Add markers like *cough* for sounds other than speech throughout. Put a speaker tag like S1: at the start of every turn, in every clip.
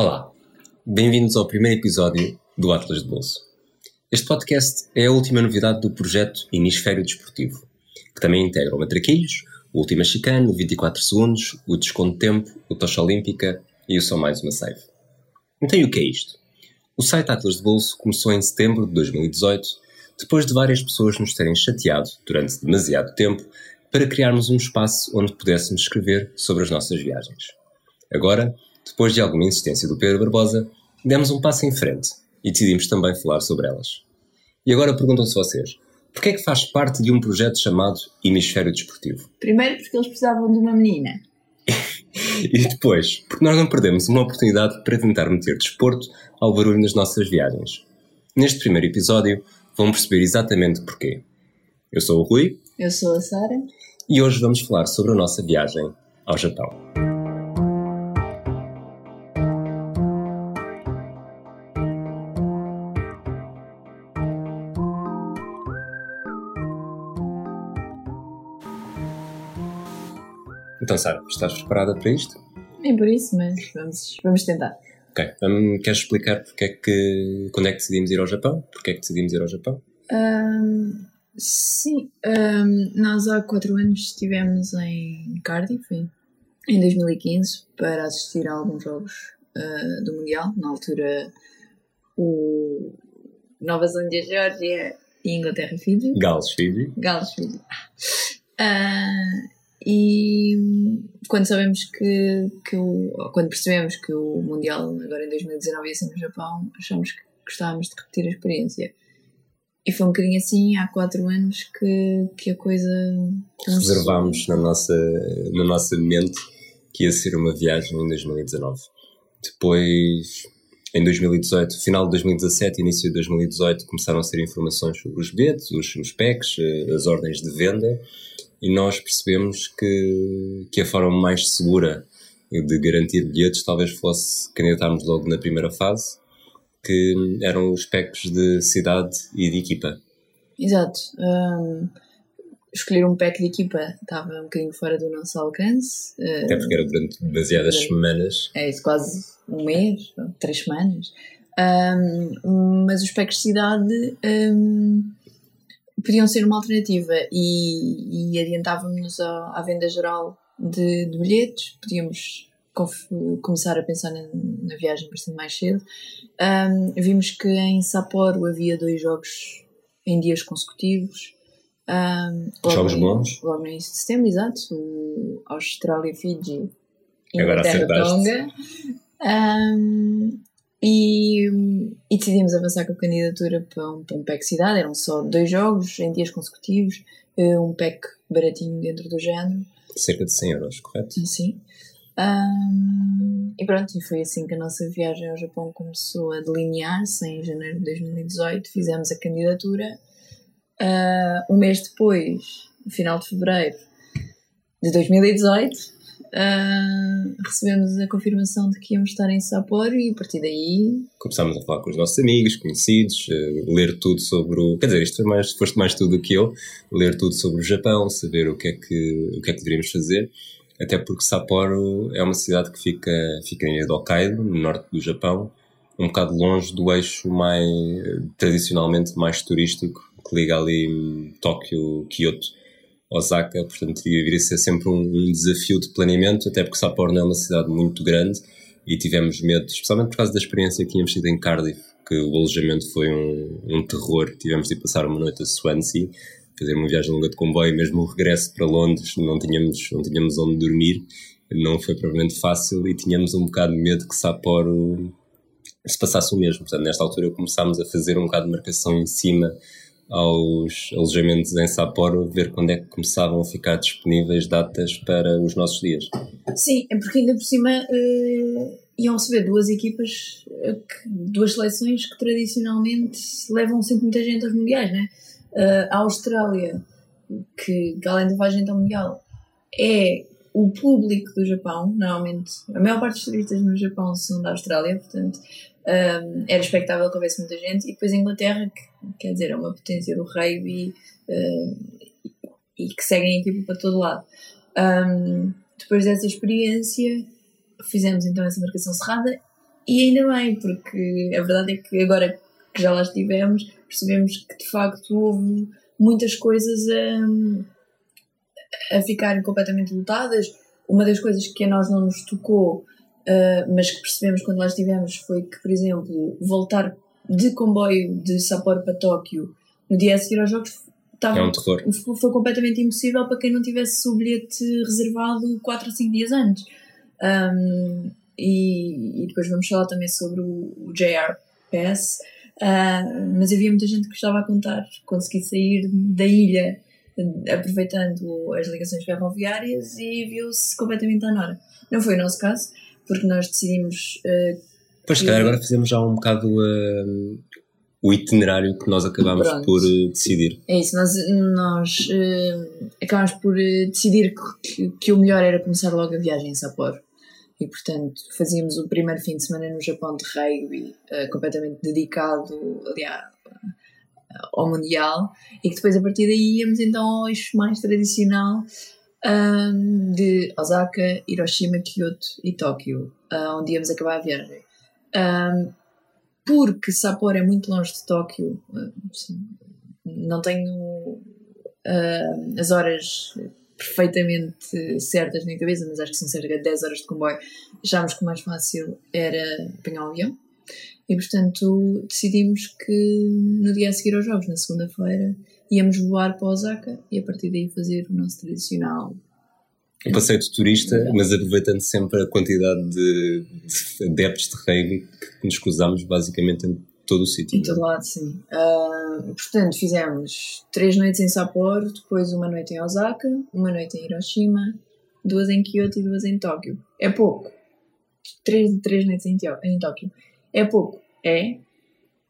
S1: Olá, bem-vindos ao primeiro episódio do Atlas de Bolso. Este podcast é a última novidade do projeto Hemisfério Desportivo, que também integra o Matraquilhos, o Última Chicane, o 24 Segundos, o Desconto de Tempo, o Tocha Olímpica e o Só Mais Uma Save. Então, e o que é isto? O site Atlas de Bolso começou em setembro de 2018, depois de várias pessoas nos terem chateado durante demasiado tempo para criarmos um espaço onde pudéssemos escrever sobre as nossas viagens. Agora, depois de alguma insistência do Pedro Barbosa, demos um passo em frente e decidimos também falar sobre elas. E agora perguntam-se vocês, porquê é que faz parte de um projeto chamado Hemisfério Desportivo?
S2: Primeiro porque eles precisavam de uma menina. *laughs*
S1: e depois, porque nós não perdemos uma oportunidade para tentar meter desporto ao barulho nas nossas viagens. Neste primeiro episódio, vão perceber exatamente porquê. Eu sou o Rui.
S2: Eu sou a Sara.
S1: E hoje vamos falar sobre a nossa viagem ao Japão. Sara, estás preparada para isto?
S2: Nem por isso, mas vamos, vamos tentar.
S1: Ok. Um, queres explicar porque é que, quando é que decidimos ir ao Japão? Porque é que decidimos ir ao Japão?
S2: Um, sim, um, nós há quatro anos estivemos em Cardiff, em 2015, para assistir a alguns jogos uh, do Mundial. Na altura, o Nova Zelândia, Geórgia e Inglaterra, Fiji.
S1: Gales, Fiji.
S2: Gales, Fiji. Uh, e quando sabemos que, que o, quando percebemos que o Mundial agora em 2019 ia ser no Japão, achamos que gostávamos de repetir a experiência. E foi um bocadinho assim, há quatro anos, que, que a coisa.
S1: Reservámos na nossa, na nossa mente que ia ser uma viagem em 2019. Depois, em 2018, final de 2017, início de 2018, começaram a ser informações sobre os bilhetes, os, os packs, eh, as ordens de venda e nós percebemos que, que a forma mais segura de garantir bilhetes talvez fosse candidatarmos logo na primeira fase, que eram os packs de cidade e de equipa.
S2: Exato. Um, escolher um pack de equipa estava um bocadinho fora do nosso alcance.
S1: Até porque era durante demasiadas durante, semanas.
S2: É isso, quase um mês, três semanas. Um, mas os packs de cidade um, podiam ser uma alternativa e, e adiantávamos à, à venda geral de, de bilhetes, podíamos começar a pensar na, na, viagem bastante mais cedo. Um, vimos que em Sapporo havia dois jogos em dias consecutivos. Um,
S1: jogos bons?
S2: Logo no início de setembro, exato. O Austrália-Fiji e Inglaterra-Tonga. Um, e, e, decidimos avançar com a candidatura para um, para um pack cidade. Eram só dois jogos em dias consecutivos, eh, um pack baratinho dentro do género.
S1: Cerca de 100 euros, correto?
S2: Sim. Um, e pronto, e foi assim que a nossa viagem ao Japão começou a delinear-se. Em janeiro de 2018 fizemos a candidatura. Uh, um mês depois, no final de fevereiro de 2018, uh, recebemos a confirmação de que íamos estar em Sapporo e a partir daí
S1: começámos a falar com os nossos amigos, conhecidos, uh, ler tudo sobre o. Quer dizer, isto foi mais, foste mais tu do que eu, ler tudo sobre o Japão, saber o que é que, o que, é que deveríamos fazer. Até porque Sapporo é uma cidade que fica, fica em Hokkaido, no norte do Japão, um bocado longe do eixo mais tradicionalmente mais turístico que liga ali Tóquio, Kyoto Osaka, portanto iria ser sempre um, um, desafio de planeamento, até porque Sapporo não é uma cidade muito grande e tivemos medo, especialmente por causa da experiência que tínhamos tido em Cardiff, que o alojamento foi um, um terror, tivemos de passar uma noite a Swansea, fazer uma viagem longa de comboio, mesmo o regresso para Londres não tínhamos, não tínhamos onde dormir, não foi provavelmente fácil e tínhamos um bocado de medo que Sapporo se passasse o mesmo, portanto nesta altura começámos a fazer um bocado de marcação em cima aos alojamentos em Sapporo, ver quando é que começavam a ficar disponíveis datas para os nossos dias.
S2: Sim, é porque ainda por cima uh, iam receber duas equipas, uh, duas seleções que tradicionalmente levam sempre muita gente aos mundiais, né? Uh, a Austrália, que, que além da levar gente ao mundial, é o público do Japão, normalmente, a maior parte dos turistas no Japão são da Austrália, portanto um, era expectável que houvesse muita gente, e depois a Inglaterra, que quer dizer, é uma potência do rugby uh, e que seguem a equipa para todo lado. Um, depois dessa experiência, fizemos então essa marcação cerrada e ainda bem, porque a verdade é que agora que já lá estivemos, percebemos que de facto houve muitas coisas a, a ficarem completamente lotadas. Uma das coisas que a nós não nos tocou, uh, mas que percebemos quando lá estivemos, foi que, por exemplo, voltar de comboio de Sapporo para Tóquio no dia a seguir aos jogos
S1: estava, é um terror.
S2: foi completamente impossível para quem não tivesse o bilhete reservado 4 ou 5 dias antes. Um, e, e, depois vamos falar também sobre o, o JR Pass, uh, mas havia muita gente que estava a contar consegui sair da ilha aproveitando as ligações ferroviárias e viu-se completamente à nora. Não foi o nosso caso, porque nós decidimos. Uh,
S1: pois, calhar agora fizemos já um bocado uh, o itinerário que nós acabámos Pronto. por uh, decidir.
S2: É isso, nós, nós acabámos por decidir que, que, o melhor era começar logo a viagem em Sapporo. E portanto fazíamos o primeiro fim de semana no Japão de rugby, completamente dedicado aliás, ao Mundial, e que depois a partir daí íamos então ao eixo mais tradicional um, de Osaka, Hiroshima, Kyoto e Tóquio, onde íamos acabar a viagem. Um, porque Sapporo é muito longe de Tóquio, não tenho uh, as horas perfeitamente certas na cabeça, mas acho que são cerca de 10 horas de comboio. Achámos que o mais fácil era apanhar o avião e, portanto, decidimos que no dia a seguir aos jogos, na segunda-feira, íamos voar para Osaka e a partir daí fazer o nosso tradicional
S1: um passeio de turista, mas aproveitando sempre a quantidade de, de adeptos de rugby que nos cruzamos basicamente em todo o sítio.
S2: Em todo lado, sim. Uh, portanto, fizemos três noites em Sapporo, depois uma noite em Osaka, uma noite em Hiroshima, duas em Kyoto e duas em Tóquio. É pouco. Três, três noites em, em Tóquio. É pouco. É,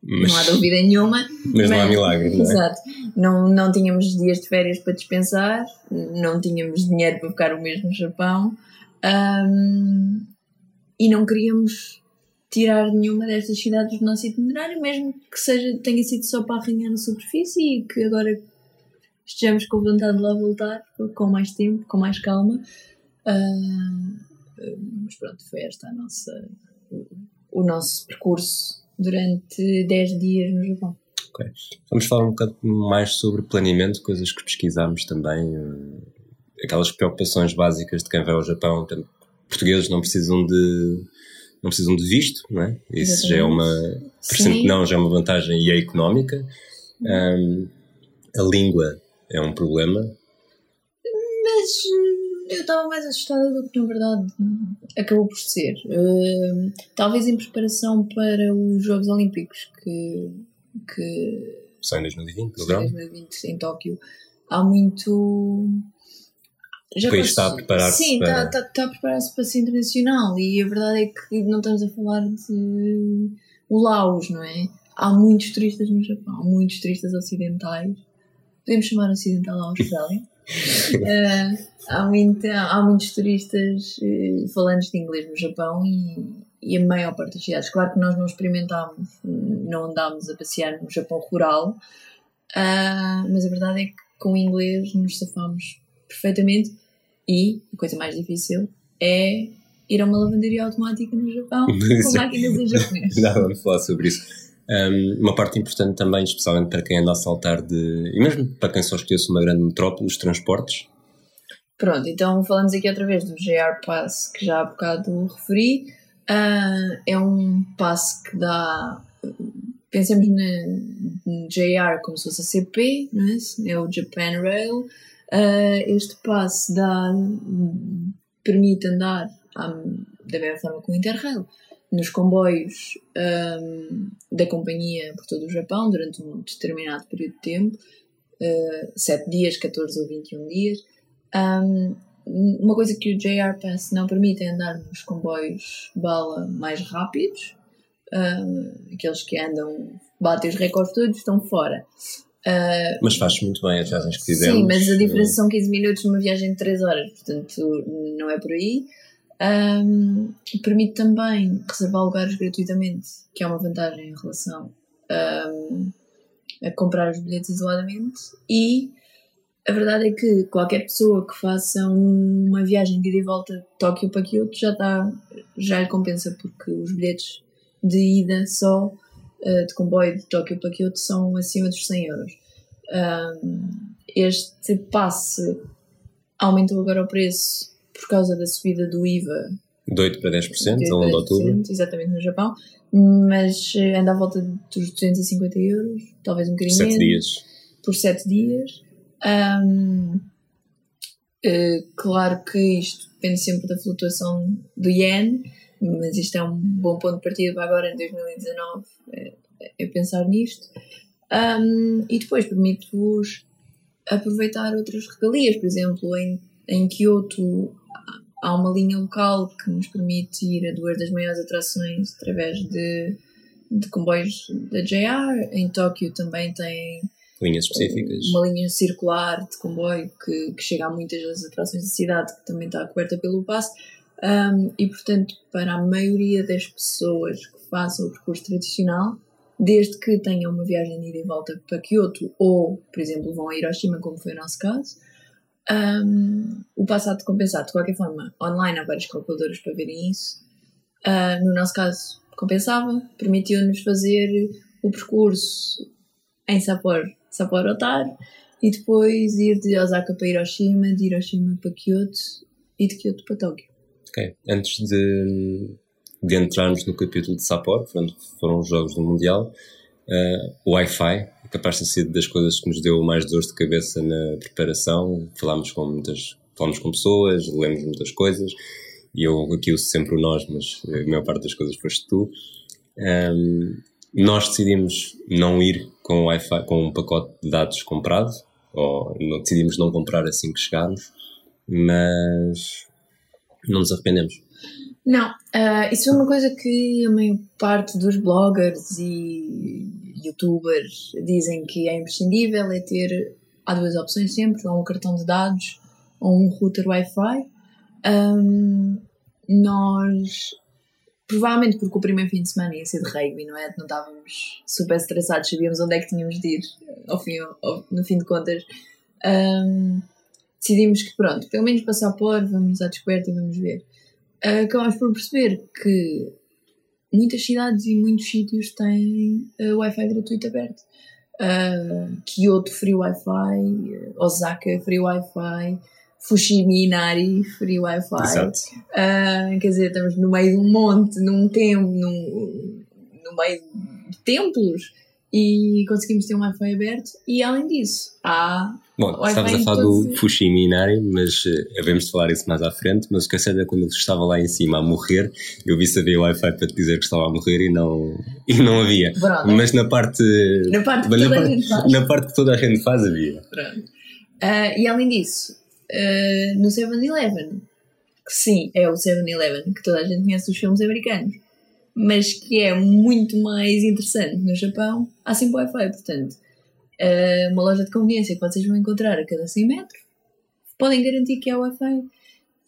S2: mas, não há dúvida nenhuma.
S1: Mas, mas não há milagre, não é?
S2: Exato. Não, não tínhamos dias de férias para dispensar, não tínhamos dinheiro para ficar o mês no Japão um, e não queríamos tirar nenhuma destas cidades do nosso itinerário, mesmo que seja, tenha sido só para arranhar na superfície e que agora estejamos com vontade de lá voltar com mais tempo, com mais calma. Uh, mas pronto, foi esta a nossa, o, o nosso percurso durante 10 dias no Japão.
S1: Ok. Vamos falar um bocado mais sobre planeamento, coisas que pesquisámos também, eh, aquelas preocupações básicas de quem vai ao Japão. Portugueses não precisam de não precisam de visto, não é? Isso Exatamente. já é uma, que não, já é uma vantagem e é económica. Um, a língua é um problema.
S2: Mas eu estava mais assustada do que na verdade acabou por ser. Uh, talvez em preparação para os Jogos Olímpicos que. que
S1: São em 2020,
S2: Em 2020 em Tóquio. Há muito.
S1: Já o país está a preparar-se
S2: Sim, para... está, está, está a preparar-se para ser internacional e a verdade é que não estamos a falar de o Laos, não é? Há muitos turistas no Japão, muitos turistas ocidentais. Podemos chamar ocidental a Austrália? *laughs* uh, há, muita, há muitos turistas uh, falantes de inglês no Japão e, e a maior parte das cidades. Claro que nós não experimentámos, não andámos a passear no Japão rural, uh, mas a verdade é que com o inglês nos safámos perfeitamente e a coisa mais difícil é ir a uma lavanderia automática no Japão *laughs* com máquinas em japonês.
S1: Não, vamos falar sobre isso. Um, uma parte importante também, especialmente para quem anda a saltar de. e mesmo para quem só esquece uma grande metrópole, os transportes.
S2: Pronto, então falamos aqui outra vez do JR Pass que já há bocado referi. Uh, é um passe que dá. Pensemos no JR como se fosse a CP, não é? é o Japan Rail. Uh, este passe dá, permite andar da mesma forma que o Interrail nos comboios um, da companhia por todo o Japão durante um determinado período de tempo, uh, 7 dias, 14 ou 21 dias. Um, uma coisa que o JR Pass não permite é andar nos comboios bala mais rápidos, uh, aqueles que andam, batem os recordes todos, estão fora.
S1: Uh, mas faz muito bem as viagens que fizemos.
S2: Sim, mas a diferença são 15 minutos numa viagem de 3 horas, portanto não é por aí. Um, permite também reservar lugares gratuitamente, que é uma vantagem em relação um, a comprar os bilhetes isoladamente. E a verdade é que qualquer pessoa que faça uma viagem de ida e volta de Tóquio para Kyoto já, está, já lhe compensa, porque os bilhetes de ida só uh, de comboio de Tóquio para Kyoto são acima dos 100 euros. Um, este passe aumentou agora o preço por causa da subida do IVA.
S1: De 8 para 10% ao longo de outubro.
S2: Exatamente, no Japão. Mas eh, anda à volta dos 250 euros, talvez um bocadinho
S1: Por 7 dias.
S2: Por 7 dias. Um, uh, claro que isto depende sempre da flutuação do yen, mas isto é um bom ponto de partida para agora em 2019, é, é pensar nisto. Um, e depois permite-vos aproveitar outras regalias, por exemplo, em, em Kyoto há uma linha local que nos permite ir a duas das maiores atrações através de, de comboios da JR. Em Tóquio também tem
S1: linhas específicas.
S2: Uma linha circular de comboio que, que chega a muitas das atrações da cidade, que também está coberta pelo passe. Um, e, portanto, para a maioria das pessoas que façam o percurso tradicional, desde que tenham uma viagem de ida e volta para Kyoto ou, por exemplo, vão a Hiroshima, como foi o nosso caso, um, o passado compensado. De qualquer forma, online há várias calculadoras para verem isso. Uh, no nosso caso, compensava, permitiu-nos fazer o percurso em Sapporo, Sapporo Otar, e depois ir de Osaka para Hiroshima, de Hiroshima para Kyoto e de Kyoto para Tóquio.
S1: Ok, antes de, de entrarmos no capítulo de foram, foram os Jogos do Mundial, uh, o Wi-Fi capaz de ser das coisas que nos deu mais dores de cabeça na preparação. Falámos com muitas, falámos com pessoas, lemos muitas coisas, e eu aqui uso sempre o nós, mas a maior parte das coisas foste tu. Um, nós decidimos não ir com Wi-Fi, com um pacote de dados comprado, ou decidimos não comprar assim que chegarmos, mas não nos arrependemos.
S2: Não, uh, isso é uma coisa que a maior parte dos bloggers e youtubers dizem que é imprescindível, é ter, há duas opções sempre, ou um cartão de dados ou um router Wi-Fi. Um, nós, provavelmente porque o primeiro fim de semana ia ser de rugby, não é? Não estávamos super estressados, sabíamos onde é que tínhamos de ir, ao fim, ao, no fim de contas. Um, decidimos que pronto, pelo menos passar por, vamos à descoberta e vamos ver. Uh, acabámos por perceber que muitas cidades e muitos sítios têm uh, Wi-Fi gratuito aberto. Uh, Kyoto free Wi-Fi, Osaka free Wi-Fi, Fushimi Inari free Wi-Fi. Exato. Uh, quer dizer, estamos no meio de um monte, num templo, num, no meio de templos e conseguimos ter um Wi-Fi aberto e além disso há
S1: Bom, estavas a falar do Fushimi Inari, mas uh, havemos de falar isso mais à frente, mas o que é certo é quando ele estava lá em cima a morrer, eu vi se havia Wi-Fi para te dizer que estava a morrer e não, *laughs* e não havia. Pronto. Mas na parte,
S2: na parte, que na, toda parte,
S1: na parte que toda a gente faz havia.
S2: Pronto. Uh, e além disso, uh, no 7-Eleven, que sim, é o 7-Eleven, que toda a gente conhece dos filmes americanos, mas que é muito mais interessante no Japão, há sempre Wi-Fi, portanto, uh, uma loja de conveniência que vocês vão encontrar a cada 100 metros, podem garantir que é Wi-Fi.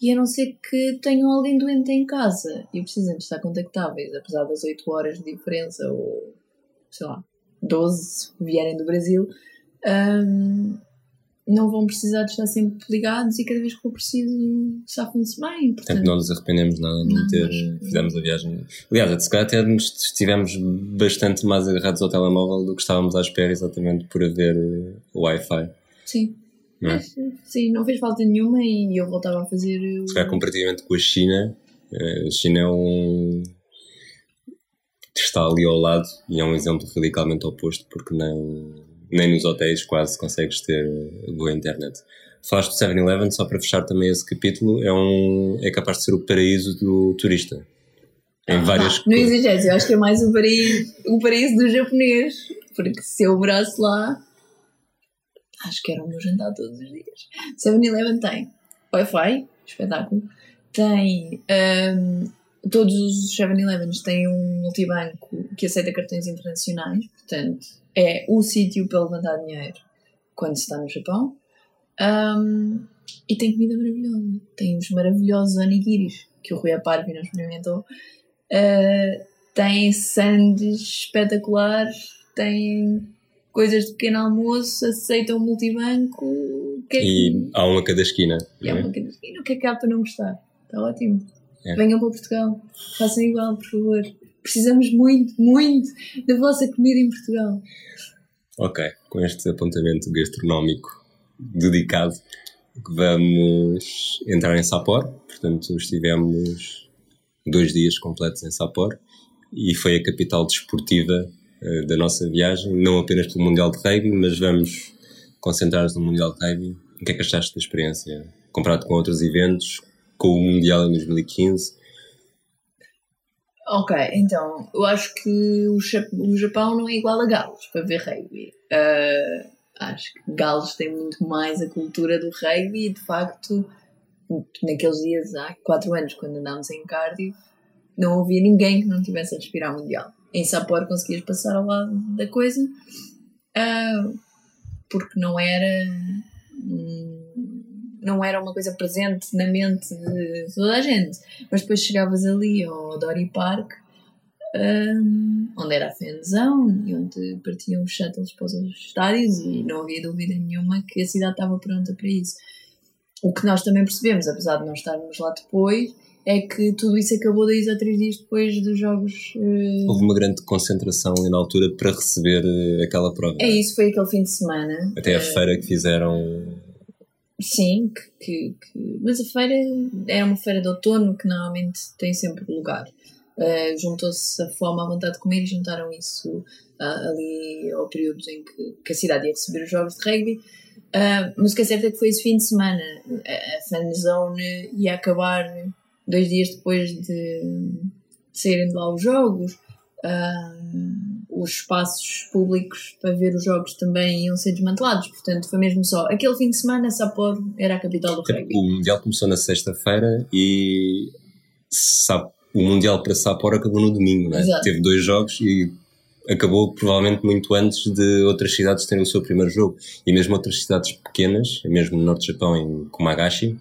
S2: E a não ser que tenham alguém doente em casa e precisem de estar contactáveis, apesar das 8 horas de diferença, ou sei lá, 12 se vierem do Brasil, um, não vão precisar de estar sempre ligados e cada vez que for preciso safam-se bem.
S1: Portanto, não nos arrependemos nada de não ter. Mas... Fizemos a viagem. Aliás, se calhar até estivemos bastante mais agarrados ao telemóvel do que estávamos à espera, exatamente por haver eh, o Wi-Fi.
S2: Sim. Não é? Mas, sim, não fez falta nenhuma e eu voltava a fazer. O...
S1: Se calhar, comparativamente com a China, eh, a China é um. está ali ao lado e é um exemplo radicalmente oposto, porque não nem nos hotéis quase consegues ter boa internet. Falaste do 7-Eleven, só para fechar também esse capítulo, é, um, é capaz de ser o paraíso do turista. Em ah, várias
S2: Não, não exageres, eu acho que é mais o paraíso, o paraíso do japonês, porque se eu morasse lá, acho que era o meu jantar todos os dias. 7-Eleven tem Wi-Fi, espetáculo, tem. Um, todos os 7-Elevens têm um multibanco que aceita cartões internacionais, portanto é o sítio para levantar dinheiro quando se está no Japão. Um, e tem comida maravilhosa. Tem os maravilhosos onigiris que o Rui Aparvi não experimentou. Uh, tem sandes espetaculares, tem coisas de pequeno almoço, aceitam o multibanco.
S1: Que é e há uma cada esquina.
S2: E há é? uma cada esquina. O que é que há para não gostar? Está ótimo. É. Venham para Portugal, façam igual, por favor. Precisamos muito, muito da vossa comida em Portugal.
S1: Ok, com este apontamento gastronómico dedicado, vamos entrar em Sapor. Portanto, estivemos dois dias completos em Sapor e foi a capital desportiva uh, da nossa viagem, não apenas pelo Mundial de Rugby, mas vamos concentrar-nos no Mundial de Rugby. O que é que achaste da experiência? Comparado com outros eventos, com o Mundial em 2015?
S2: Ok, então, eu acho que o, Japão não é igual a Gales para ver rugby. Uh, acho que Gales tem muito mais a cultura do rugby e, de facto, naqueles dias, há quatro anos, quando andámos em Cardiff, não havia ninguém que não tivesse a respirar mundial. Em Sapporo conseguias passar ao lado da coisa uh, porque não era não era uma coisa presente na mente de toda a gente. Mas depois chegavas ali ao Dory Park, um, onde era a fanzão e onde partiam os shuttles para os estádios e não havia dúvida nenhuma que a cidade estava pronta para isso. O que nós também percebemos, apesar de não estarmos lá depois, é que tudo isso acabou dois ou três dias depois dos jogos. Uh...
S1: Houve uma grande concentração ali na altura para receber uh, aquela prova.
S2: É isso, foi aquele fim de semana.
S1: Até a uh... feira que fizeram.
S2: Sim, que, que, mas a feira é uma feira de outono que normalmente tem sempre lugar. Juntou-se a fome, a vontade de comer e juntaram isso ali ao período em que, que, a cidade ia receber os jogos de rugby. mas o que é certo é que foi esse fim de semana. A, fanzone ia acabar dois dias depois de saírem de lá os jogos, um, os espaços públicos para ver os jogos também iam ser desmantelados. Portanto, foi mesmo só aquele fim de semana, Sapporo era a capital do rugby.
S1: O Mundial começou na sexta-feira e o Mundial para Sapporo acabou no domingo, né? Teve dois jogos e acabou provavelmente muito antes de outras cidades terem o seu primeiro jogo. E mesmo outras cidades pequenas, mesmo no norte do Japão, em Kumagashi,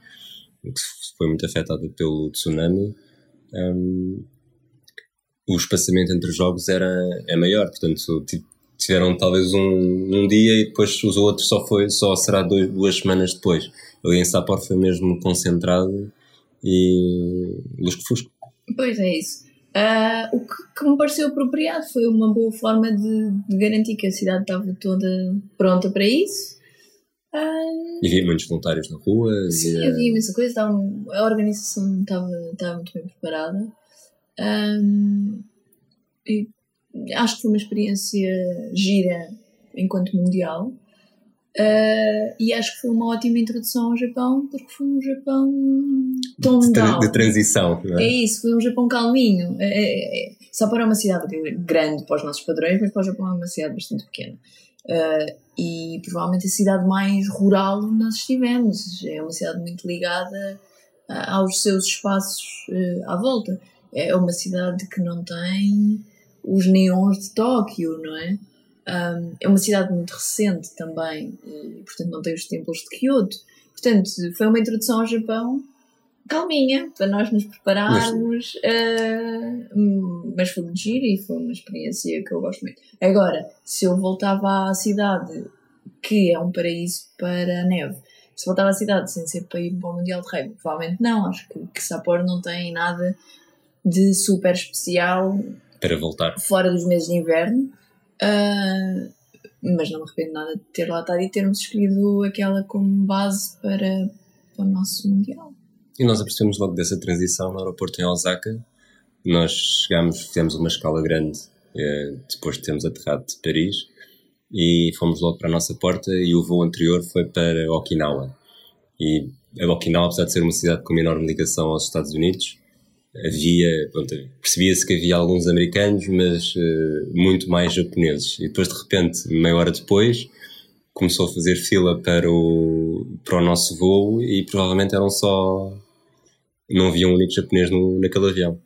S1: que foi muito afetada pelo tsunami, um, o espaçamento entre os jogos era, é maior, portanto tiveram talvez um, um dia e depois os outros só, foi, só será dois, duas semanas depois. Ali em Sapporo foi mesmo concentrado e lusco-fusco.
S2: Pois é isso. Uh, o que, que, me pareceu apropriado foi uma boa forma de, de garantir que a cidade estava toda pronta para isso
S1: um, e havia muitos voluntários na rua?
S2: Sim, havia, havia imensa coisa, estava, a organização estava, estava muito bem preparada. Um, acho que foi uma experiência gira enquanto mundial. Uh, e acho que foi uma ótima introdução ao Japão, porque foi um Japão tão
S1: de, tra de transição.
S2: É? é? isso, foi um Japão calminho. É, é, é, só para uma cidade grande para os nossos padrões, mas para o Japão é uma cidade bastante pequena. Uh, e provavelmente a cidade mais rural onde nós estivemos. É uma cidade muito ligada uh, aos seus espaços uh, à volta. É uma cidade que não tem os neons de Tóquio, não é? Um, é uma cidade muito recente também e, portanto, não tem os templos de Kyoto. Portanto, foi uma introdução ao Japão calminha para nós nos prepararmos, mas, uh, mas foi muito giro e foi uma experiência que eu gosto muito. Agora, se eu voltava à cidade, que é um paraíso para a neve, se voltava à cidade sem ser para ir para o Mundial de Rugby, provavelmente não. Acho que, que Sapporo não tem nada de super especial
S1: para voltar
S2: fora dos meses de inverno. Uh, mas não me arrependo nada de ter lá estado e termos escolhido aquela como base para, para o nosso Mundial.
S1: E nós apercebemos logo dessa transição no aeroporto em Osaka. Nós chegámos, fizemos uma escala grande eh, depois de termos aterrado de Paris e fomos logo para a nossa porta e o voo anterior foi para Okinawa. E Okinawa, apesar de ser uma cidade com uma enorme ligação aos Estados Unidos, havia, percebia-se que havia alguns americanos, mas uh, muito mais japoneses. E depois, de repente, meia hora depois, começou a fazer fila para o, para o nosso voo e provavelmente eram só não havia um único japonês no, naquele avião.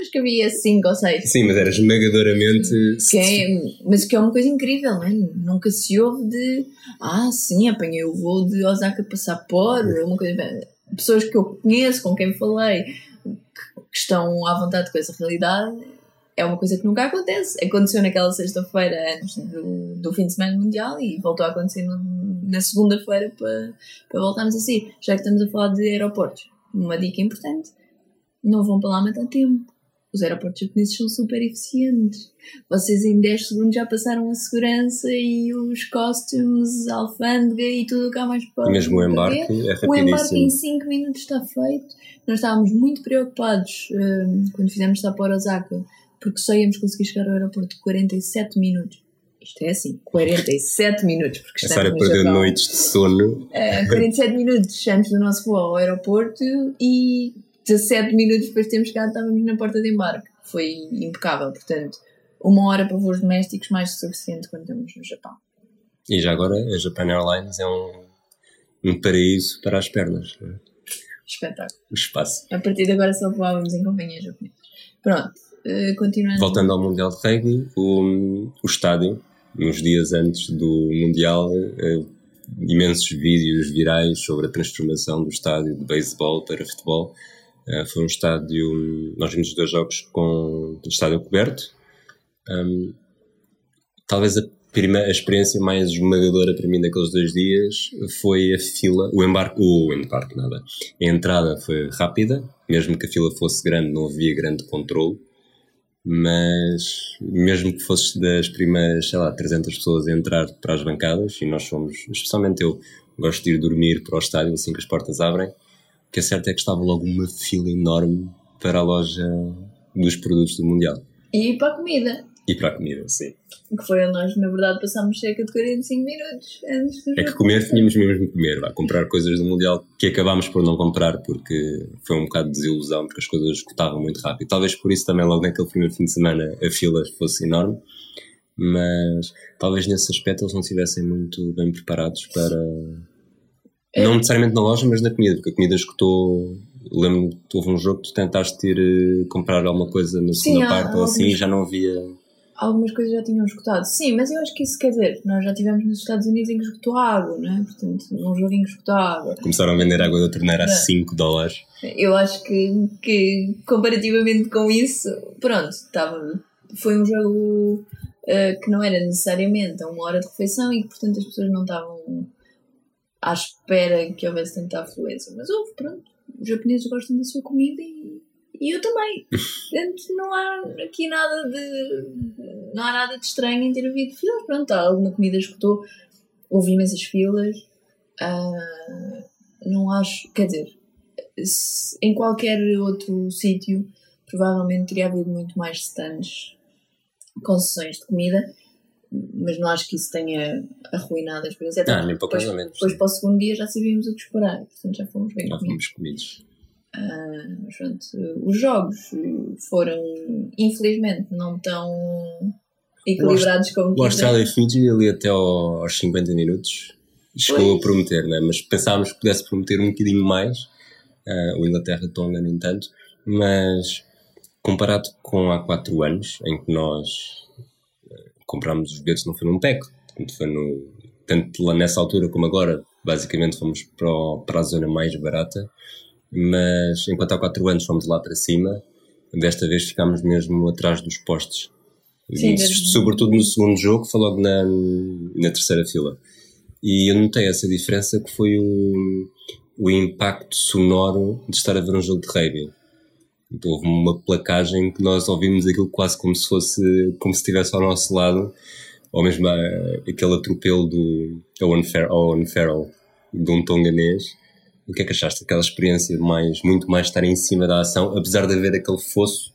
S2: Acho que havia cinco ou seis.
S1: Sim, mas era esmagadoramente.
S2: Que é, mas que é uma coisa incrível, não é? Nunca se ouve de. Ah, sim, apanhei o voo de Osaka para Sapporo. Uma coisa. Pessoas que eu conheço, com quem falei, que estão à vontade com essa realidade, é uma coisa que nunca acontece. Aconteceu naquela sexta-feira antes do, do fim de semana mundial e voltou a acontecer no, na segunda-feira para, para voltarmos assim. Já que estamos a falar de aeroportos uma dica importante: não vão para lá matar tempo. Os aeroportos japoneses são super eficientes. Vocês em 10 segundos já passaram a segurança e os costumes, a alfândega e tudo o que há mais
S1: para mesmo o embarque é rapidíssimo. O embarque
S2: em 5 minutos está feito. Nós estávamos muito preocupados um, quando fizemos Sapporo Osaka, porque só íamos conseguir chegar ao aeroporto 47 minutos. Isto é assim, 47 minutos. Porque
S1: a Sara perdeu noites de sono.
S2: Uh, 47 minutos antes do nosso voo ao aeroporto e 17 minutos depois de termos chegado estávamos na porta de embarque. Foi impecável, portanto, uma hora para voos domésticos mais que suficiente quando estamos no Japão.
S1: E já agora a Japan Airlines é um, um paraíso para as pernas. É?
S2: Espetáculo.
S1: O espaço.
S2: A partir de agora só voávamos em companhia japonesa. Pronto, uh, continuando.
S1: Voltando ao Mundial de Rugby, o, o estádio, nos dias antes do Mundial, uh, imensos vídeos virais sobre a transformação do estádio de beisebol para futebol Uh, foi um estádio. Nós vimos dois jogos com o estádio coberto. Um, talvez a, primeira, a experiência mais esmagadora para mim daqueles dois dias foi a fila, o embarque, o embarque nada. A entrada foi rápida, mesmo que a fila fosse grande, não havia grande controle. Mas mesmo que fosse das primeiras, sei lá, 300 pessoas a entrar para as bancadas, e nós fomos, especialmente eu, gosto de ir dormir para o estádio assim que as portas abrem o que é certo é que estava logo uma fila enorme para a loja dos produtos do Mundial.
S2: E para a comida.
S1: E para a comida, sim.
S2: Que foi onde nós, na verdade, passámos cerca de 45 minutos antes do
S1: É que comer tínhamos mesmo de comer, vai comprar coisas do Mundial que acabámos por não comprar porque foi um bocado de desilusão, porque as coisas esgotavam muito rápido. Talvez por isso também, logo naquele primeiro fim de semana, a fila fosse enorme, mas talvez nesse aspecto eles não estivessem muito bem preparados para é. Não necessariamente na loja, mas na comida, porque a comida escutou. Lembro-me que houve um jogo que tu tentaste ir uh, comprar alguma coisa na segunda Sim, parte ou assim e já não havia.
S2: Algumas coisas já tinham escutado. Sim, mas eu acho que isso quer dizer, nós já tivemos nos Estados Unidos em que escutou água, não é? Portanto, num jogo em que escutou água.
S1: Começaram a vender água da torneira a 5 dólares.
S2: Eu acho que, que comparativamente com isso, pronto, estava. Foi um jogo uh, que não era necessariamente a uma hora de refeição e que, portanto, as pessoas não estavam à espera que houvesse tanta afluência. Mas houve, pronto. Os japoneses gostam da sua comida e, e eu também. *laughs* Portanto, não há aqui nada de. Não há nada de estranho em ter havido filas. Pronto, alguma comida escutou. Houve imensas filas. Uh, não acho. Quer dizer, se, em qualquer outro sítio, provavelmente teria havido muito mais stands com sessões de comida mas não acho que isso tenha arruinado a experiência.
S1: Ah, nem pouco
S2: depois,
S1: menos.
S2: Depois para o segundo dia já sabíamos o que esperar, portanto já fomos bem
S1: já comidos. fomos comidos.
S2: Ah, pronto, os jogos foram, infelizmente, não tão equilibrados como
S1: O Austrália e Fiji ali até aos 50 minutos chegou pois. a prometer, né? mas pensávamos que pudesse prometer um bocadinho mais, uh, o Inglaterra-Tonga nem tanto, mas comparado com há 4 anos, em que nós comprámos os bilhetes não foi num pack, foi no, tanto lá nessa altura como agora, basicamente fomos para, o, para a zona mais barata, mas enquanto há 4 anos fomos lá para cima, desta vez ficámos mesmo atrás dos postes. Sim, Isso, sobretudo no segundo jogo, foi logo na, na terceira fila. E eu notei essa diferença que foi o, o impacto sonoro de estar a ver um jogo de rugby. Houve uma placagem que nós ouvimos aquilo quase como se fosse, como se estivesse ao nosso lado, ou mesmo uh, aquele atropelo do Owen, Fer Owen Farrell, de um tonganês. O que é que achaste daquela experiência mais, muito mais estar em cima da ação, apesar de haver aquele fosso?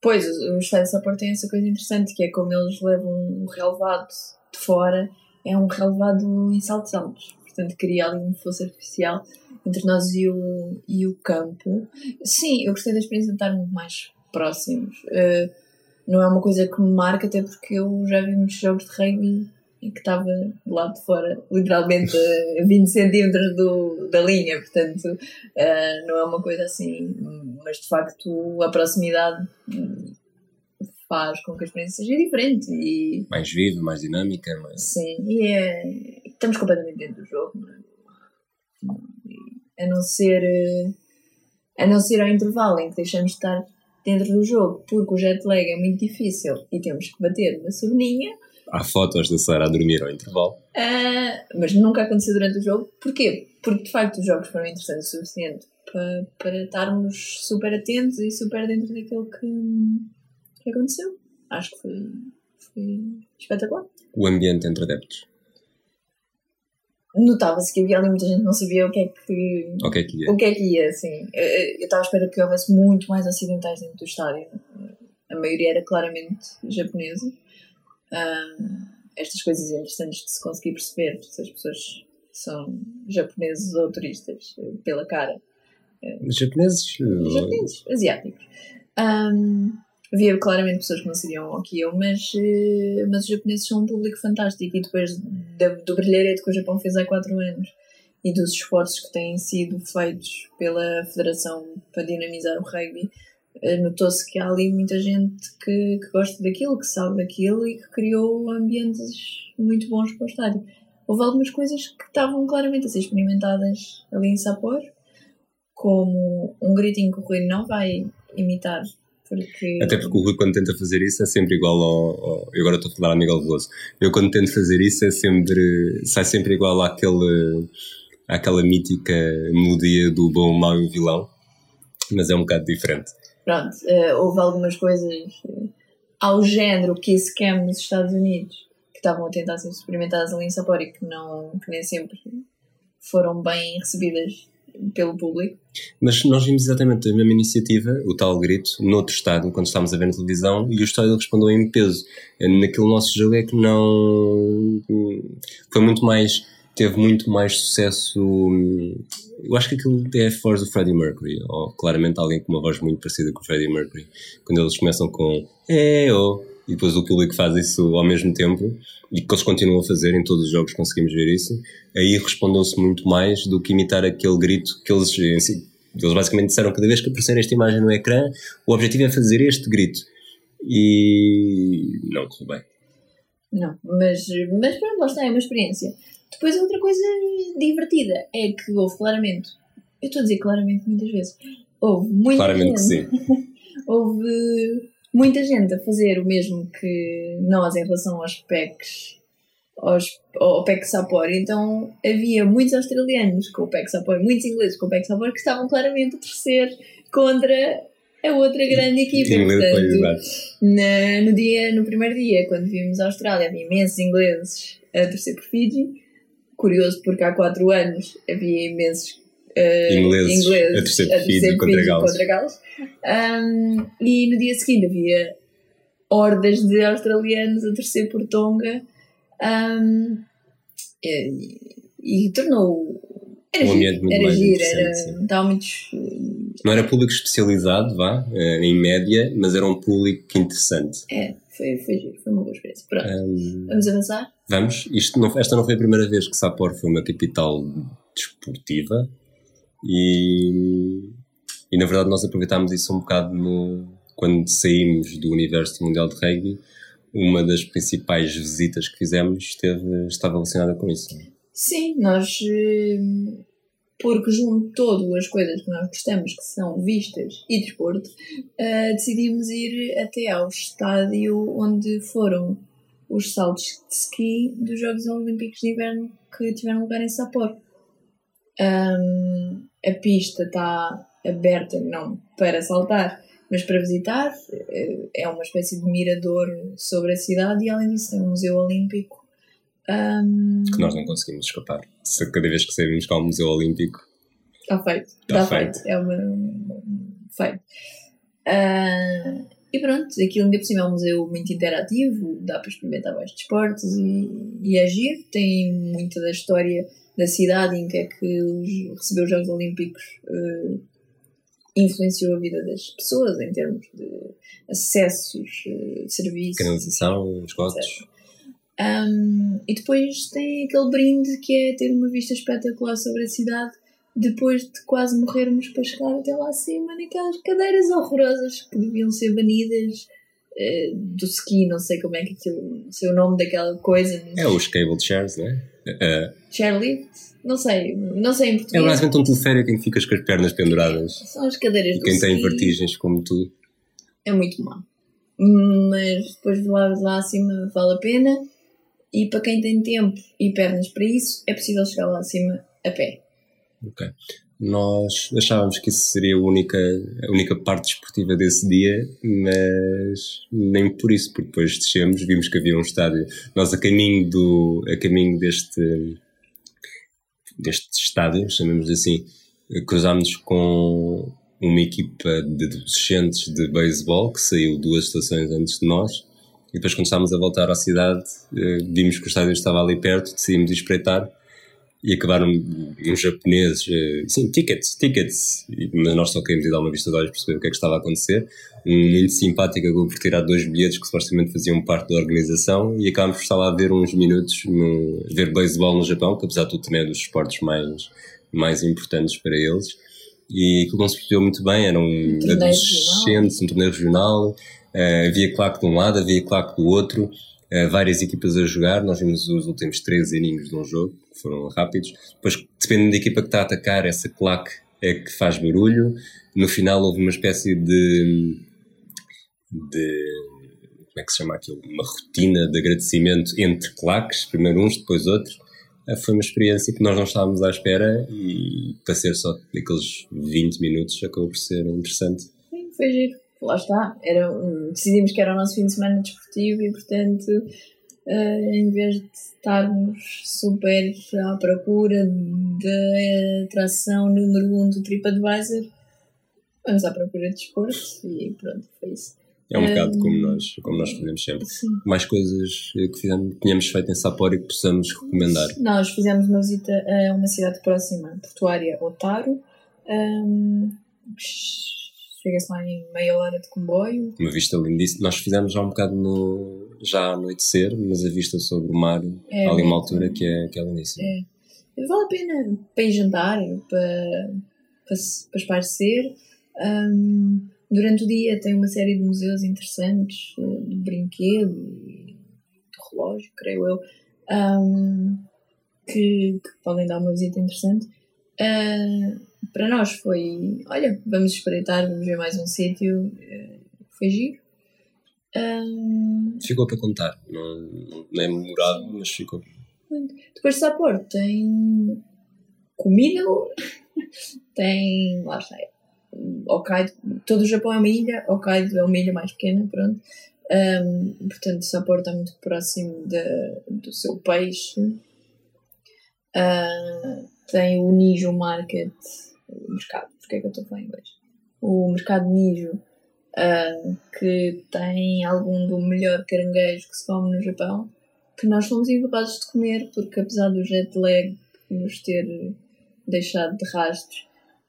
S2: Pois, o Estado Sapor tem essa coisa interessante, que é como eles levam um relevado de fora, é um relevado em saltos altos. Portanto, cria ali um fosso artificial entre nós e o, e o campo. Sim, eu gostei da experiência de estarmos mais próximos. Uh, não é uma coisa que me marca, até porque eu já vi muitos jogos de rugby em que estava do lado de fora, literalmente a *laughs* 20 centímetros do, da linha, portanto uh, não é uma coisa assim, mas de facto a proximidade faz com que a experiência seja diferente e
S1: mais viva, mais dinâmica, mais...
S2: sim, e é, estamos completamente dentro do jogo, não é? A não ser eh, a não ser ao intervalo em que deixamos de estar dentro do jogo porque o jet lag é muito difícil e temos que bater uma soninha
S1: há fotos da Sara a dormir ao intervalo
S2: uh, mas nunca aconteceu durante o jogo porquê? porque de facto os jogos foram interessantes o suficiente para, para estarmos super atentos e super dentro daquilo que, que aconteceu. Acho que foi, foi espetacular.
S1: O ambiente entre adeptos.
S2: Notava-se que havia ali muita gente que não sabia o que é que,
S1: O que é que ia?
S2: o que, é que ia. Assim. Eu estava à espera que houvesse muito mais ocidentais dentro do estádio. A maioria era claramente japonesa. Estas coisas interessantes de se conseguir perceber se as pessoas são japoneses ou turistas eh, pela cara.
S1: Os japoneses.
S2: japoneses, asiáticos. Ahm, havia claramente pessoas que não sabiam o que eu, mas, eh, mas os japoneses são um público fantástico e depois da- do brilharete que o Japão fez há 4 anos e dos esforços que têm sido feitos pela Federação para dinamizar o rugby, eh, notou-se que há ali muita gente que, que gosta daquilo, que sabe daquilo e que criou ambientes muito bons para o estádio. Houve algumas coisas que estavam claramente a ser experimentadas ali em Sapporo, como um gritinho que o Rui não vai imitar, porque...
S1: Até porque o Rui, quando tenta fazer isso, é sempre igual ao. ao- eu agora estou a falar a Miguel Veloso. Eu, quando tento fazer isso, é sempre. sai sempre igual àquele, àquela mítica melodia do bom, mau e o vilão. Mas é um bocado diferente.
S2: Pronto, eh, houve algumas coisas eh, ao género Kiss Cam nos Estados Unidos que estavam a tentar ser experimentadas ali em Sapporo e que, não, que nem sempre foram bem recebidas pelo público.
S1: Mas nós vimos exatamente a mesma iniciativa, o tal grito, noutro estádio, quando estávamos a ver na televisão, e o estádio respondeu em peso. Naquele nosso jogo é que não. Foi muito mais. teve muito mais sucesso. hum, Eu acho que aquilo é a voz do Freddie Mercury, ou claramente alguém com uma voz muito parecida com o Freddie Mercury. Quando eles começam com. É, oh, e depois o público faz isso ao mesmo tempo, e que eles continuam a fazer em todos os jogos, conseguimos ver isso. Aí respondeu-se muito mais do que imitar aquele grito que eles. si, eles basicamente disseram que cada vez que aparecer esta imagem no ecrã, o objetivo é fazer este grito. E não correu bem.
S2: Não, mas, mas pronto, lá está, é uma experiência. Depois, outra coisa divertida é que houve claramente, eu estou a dizer claramente muitas vezes, houve muita
S1: Claramente que sim. *laughs*
S2: houve muita gente a fazer o mesmo que nós em relação aos PECs, aos, ao PEC Sapor. Então havia muitos australianos com o PEC Sapor, muitos ingleses com o PEC Sapor que estavam claramente a torcer contra a outra grande equipa. Portanto, na- no, dia, no primeiro dia, quando vimos a Austrália, havia imensos ingleses a torcer por Fiji. Curioso, porque há quatro anos havia imensos eh,
S1: Ingleses
S2: ingleses
S1: a torcer por Fiji contra Gales.
S2: contra Gales. Ahm, e no dia seguinte havia hordas de australianos a torcer por Tonga. Ahm, e, e tornou. Era
S1: Um
S2: giro,
S1: ambiente muito
S2: era giro, era, estava muitos.
S1: Não era público especializado, vá, eh, em média, mas era um público interessante.
S2: É, foi, foi giro, foi uma boa experiência. Pronto,
S1: Hum,
S2: vamos avançar?
S1: vamos, isto não, esta não foi a primeira vez que Sapporo foi uma capital desportiva e, e na verdade nós aproveitámos isso um bocado no, quando saímos do universo do Mundial de Rugby. Uma das principais visitas que fizemos esteve, estava relacionada com isso.
S2: Sim, nós, eh, porque juntou duas coisas que nós gostamos, que são vistas e desporto, eh, decidimos ir até ao estádio onde foram os saltos de ski dos Jogos Olímpicos de Inverno que tiveram lugar em Sapporo. Ahm, a pista está aberta não para saltar, mas para visitar. Eh, É uma espécie de mirador sobre a cidade e, além disso, tem um museu olímpico. Ahm,
S1: Que nós não conseguimos escapar. Se cada vez que saímos cá ao Museu Olímpico,
S2: Está feito.
S1: Tá
S2: Está feito. É uma, um feito. Ah, e pronto, aquilo ainda por cima é um museu muito interativo, dá para experimentar vários desportos e, e agir. Tem muita da história da cidade em que é que recebeu os Jogos Olímpicos eh, influenciou a vida das pessoas em termos de acessos, eh, serviços.
S1: canalização, esgotos.
S2: Um, e depois tem aquele brinde que é ter uma vista espetacular sobre a cidade depois de quase morrermos para chegar até lá acima naquelas cadeiras horrorosas que deviam ser banidas eh, do ski, não sei como é que aquilo, não sei o nome daquela coisa, mas
S1: É os cable chairs, né? É,
S2: chairlift, não sei, não sei em
S1: é
S2: português.
S1: basicamente um teleférico em que ficas com as pernas penduradas.
S2: São as cadeiras
S1: E
S2: do
S1: quem tem
S2: ski.
S1: vertigens como tu.
S2: é muito mau. Mas depois de lá, lá acima vale a pena. E para quem tem tempo e pernas para isso, é possível chegar lá acima a pé.
S1: Ok. nós achávamos que isso seria a única, a única parte esportiva desse dia, mas nem por isso, porque depois descemos, vimos que havia um estádio. Nós, a caminho, do, a caminho deste, deste estádio, chamemos assim, cruzámos com uma equipa de adolescentes de beisebol que saiu duas estações antes de nós. E depois, quando estávamos a voltar à cidade, eh, vimos que o estádio estava ali perto, decidimos espreitar e acabaram uns japoneses, eh, sim, tickets, tickets, mas nós só queríamos ir dar uma vista de olhos perceber o que é que estava a acontecer. Um muito simpático acabou por tirar dois bilhetes que supostamente faziam parte da organização e acabámos por estar lá a ver uns minutos, no, ver beisebol no Japão, que apesar de tudo também é dos esportes mais, mais importantes para eles. E aquilo não se percebeu muito bem, eram um adolescentes, um torneio regional, uh, havia claque de um lado, havia claque do outro, várias equipas a jogar, nós vimos os últimos três inings de um jogo, foram rápidos. Depois, dependendo da equipa que está a atacar, essa claque é que faz barulho. No final houve uma espécie de. de como é que se chama aquilo? Uma rotina de agradecimento entre claques, primeiro uns, depois outros. Ah, foi uma experiência que nós não estávamos à espera e para ser só aqueles 20 minutos acabou por ser interessante.
S2: Sim, foi giro. Lá está. Era, decidimos que era o nosso fim de semana desportivo e, portanto, uh, em vez de estarmos super à procura da atração número 1 um do TripAdvisor, vamos à procura de desporto e pronto, foi isso.
S1: É um bocado como nós, como nós fazemos sempre. Sim. Mais coisas que fizemos, tínhamos feito em Sapporo e que possamos recomendar.
S2: Nós fizemos uma visita a uma cidade próxima, portuária, Otaro. Um, chega-se lá em meia hora de comboio.
S1: Uma vista lindíssima. Nós fizemos já um bocado no, já anoitecer, mas a vista sobre o mar, é, ali uma altura que é, que é lindíssima.
S2: É. Vale a pena para ir jantar, para, para, para esparecer. Um, durante o dia tem uma série de museus interessantes, eh, de brinquedo e de relógio, creio eu, um, que, que, podem dar uma visita interessante. Uh, para nós foi, olha, vamos espreitar, vamos ver mais um sítio, uh, foi giro. Um...
S1: Ficou para contar, não, não é memorado, mas ficou.
S2: Depois de Sapporo tem comida, *laughs* tem, lá está, Hokkaido, todo o Japão é uma ilha, Hokkaido é uma ilha mais pequena, pronto. Um, portanto, Sapporo está muito próximo de, do seu peixe. Uh, tem o Nijo Market, o mercado, porque é que eu estou a falar em inglês? O mercado Nijo, uh, que tem algum do melhor caranguejo que se come no Japão, que nós fomos incapazes de comer, porque apesar do jet lag nos ter deixado de rastros,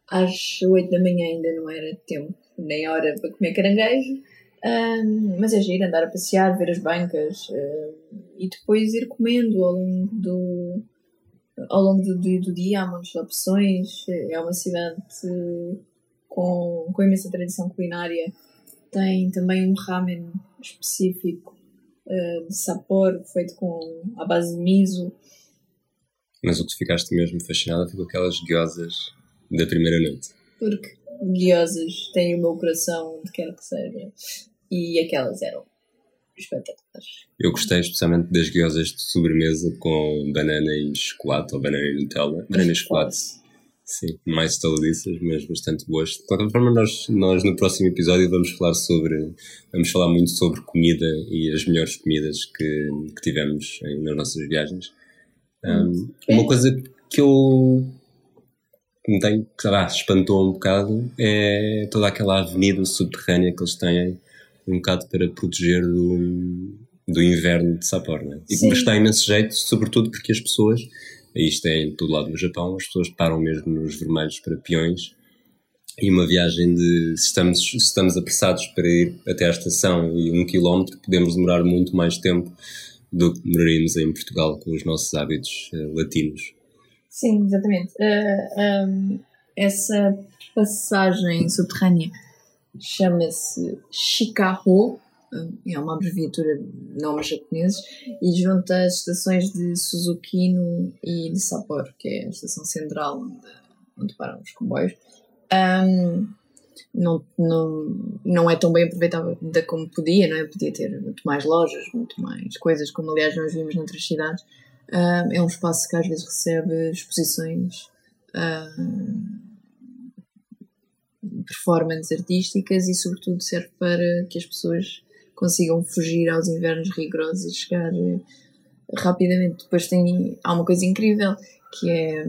S2: às 8 da manhã ainda não era tempo nem hora para comer caranguejo. Um, mas é giro andar a passear, ver as bancas uh, e depois ir comendo ao longo do, ao longo do, do, do, dia. Há muitas opções. É uma cidade com, com imensa tradição culinária. Tem também um ramen específico uh, de Sapporo, feito com a base de miso.
S1: Mas o que ficaste mesmo fascinada foi com aquelas gyozas da primeira noite.
S2: Porque guiosas têm o meu coração onde quer que seja. E aquelas eram espetaculares.
S1: Eu gostei especialmente das guiosas de sobremesa com banana e chocolate ou banana e Nutella. Banana e chocolate. Sim, mais estaladiças, mas bastante boas. De qualquer forma, nós, nós no próximo episódio vamos falar sobre vamos falar muito sobre comida e as melhores comidas que, que tivemos em, nas nossas viagens. Um, uma coisa que eu me tem, que lá, espantou um bocado é toda aquela avenida subterrânea que eles têm um bocado para proteger do, do inverno de Sapporo, né? E me está imenso jeito, sobretudo porque as pessoas, isto é em todo lado no Japão, as pessoas param mesmo nos vermelhos para peões e uma viagem de, se estamos, se estamos apressados para ir até à estação e um quilómetro, podemos demorar muito mais tempo do que demoraríamos em Portugal com os nossos hábitos uh, latinos.
S2: Sim, exatamente. Uh, eh, um, essa passagem subterrânea chama-se Shikaho, é uma abreviatura de nomes japoneses, e junta as estações de Suzukino e de Sapporo, que é a estação central onde, onde param os comboios. Um, não, não, não é tão bem aproveitada como podia, não é? Podia ter muito mais lojas, muito mais coisas, como aliás nós vimos noutras cidades. Uh, é um espaço que às vezes recebe exposições uh, performances artísticas e, sobretudo, serve para que as pessoas consigam fugir aos invernos rigorosos e chegar eh, rapidamente. Depois tem, há uma coisa incrível que é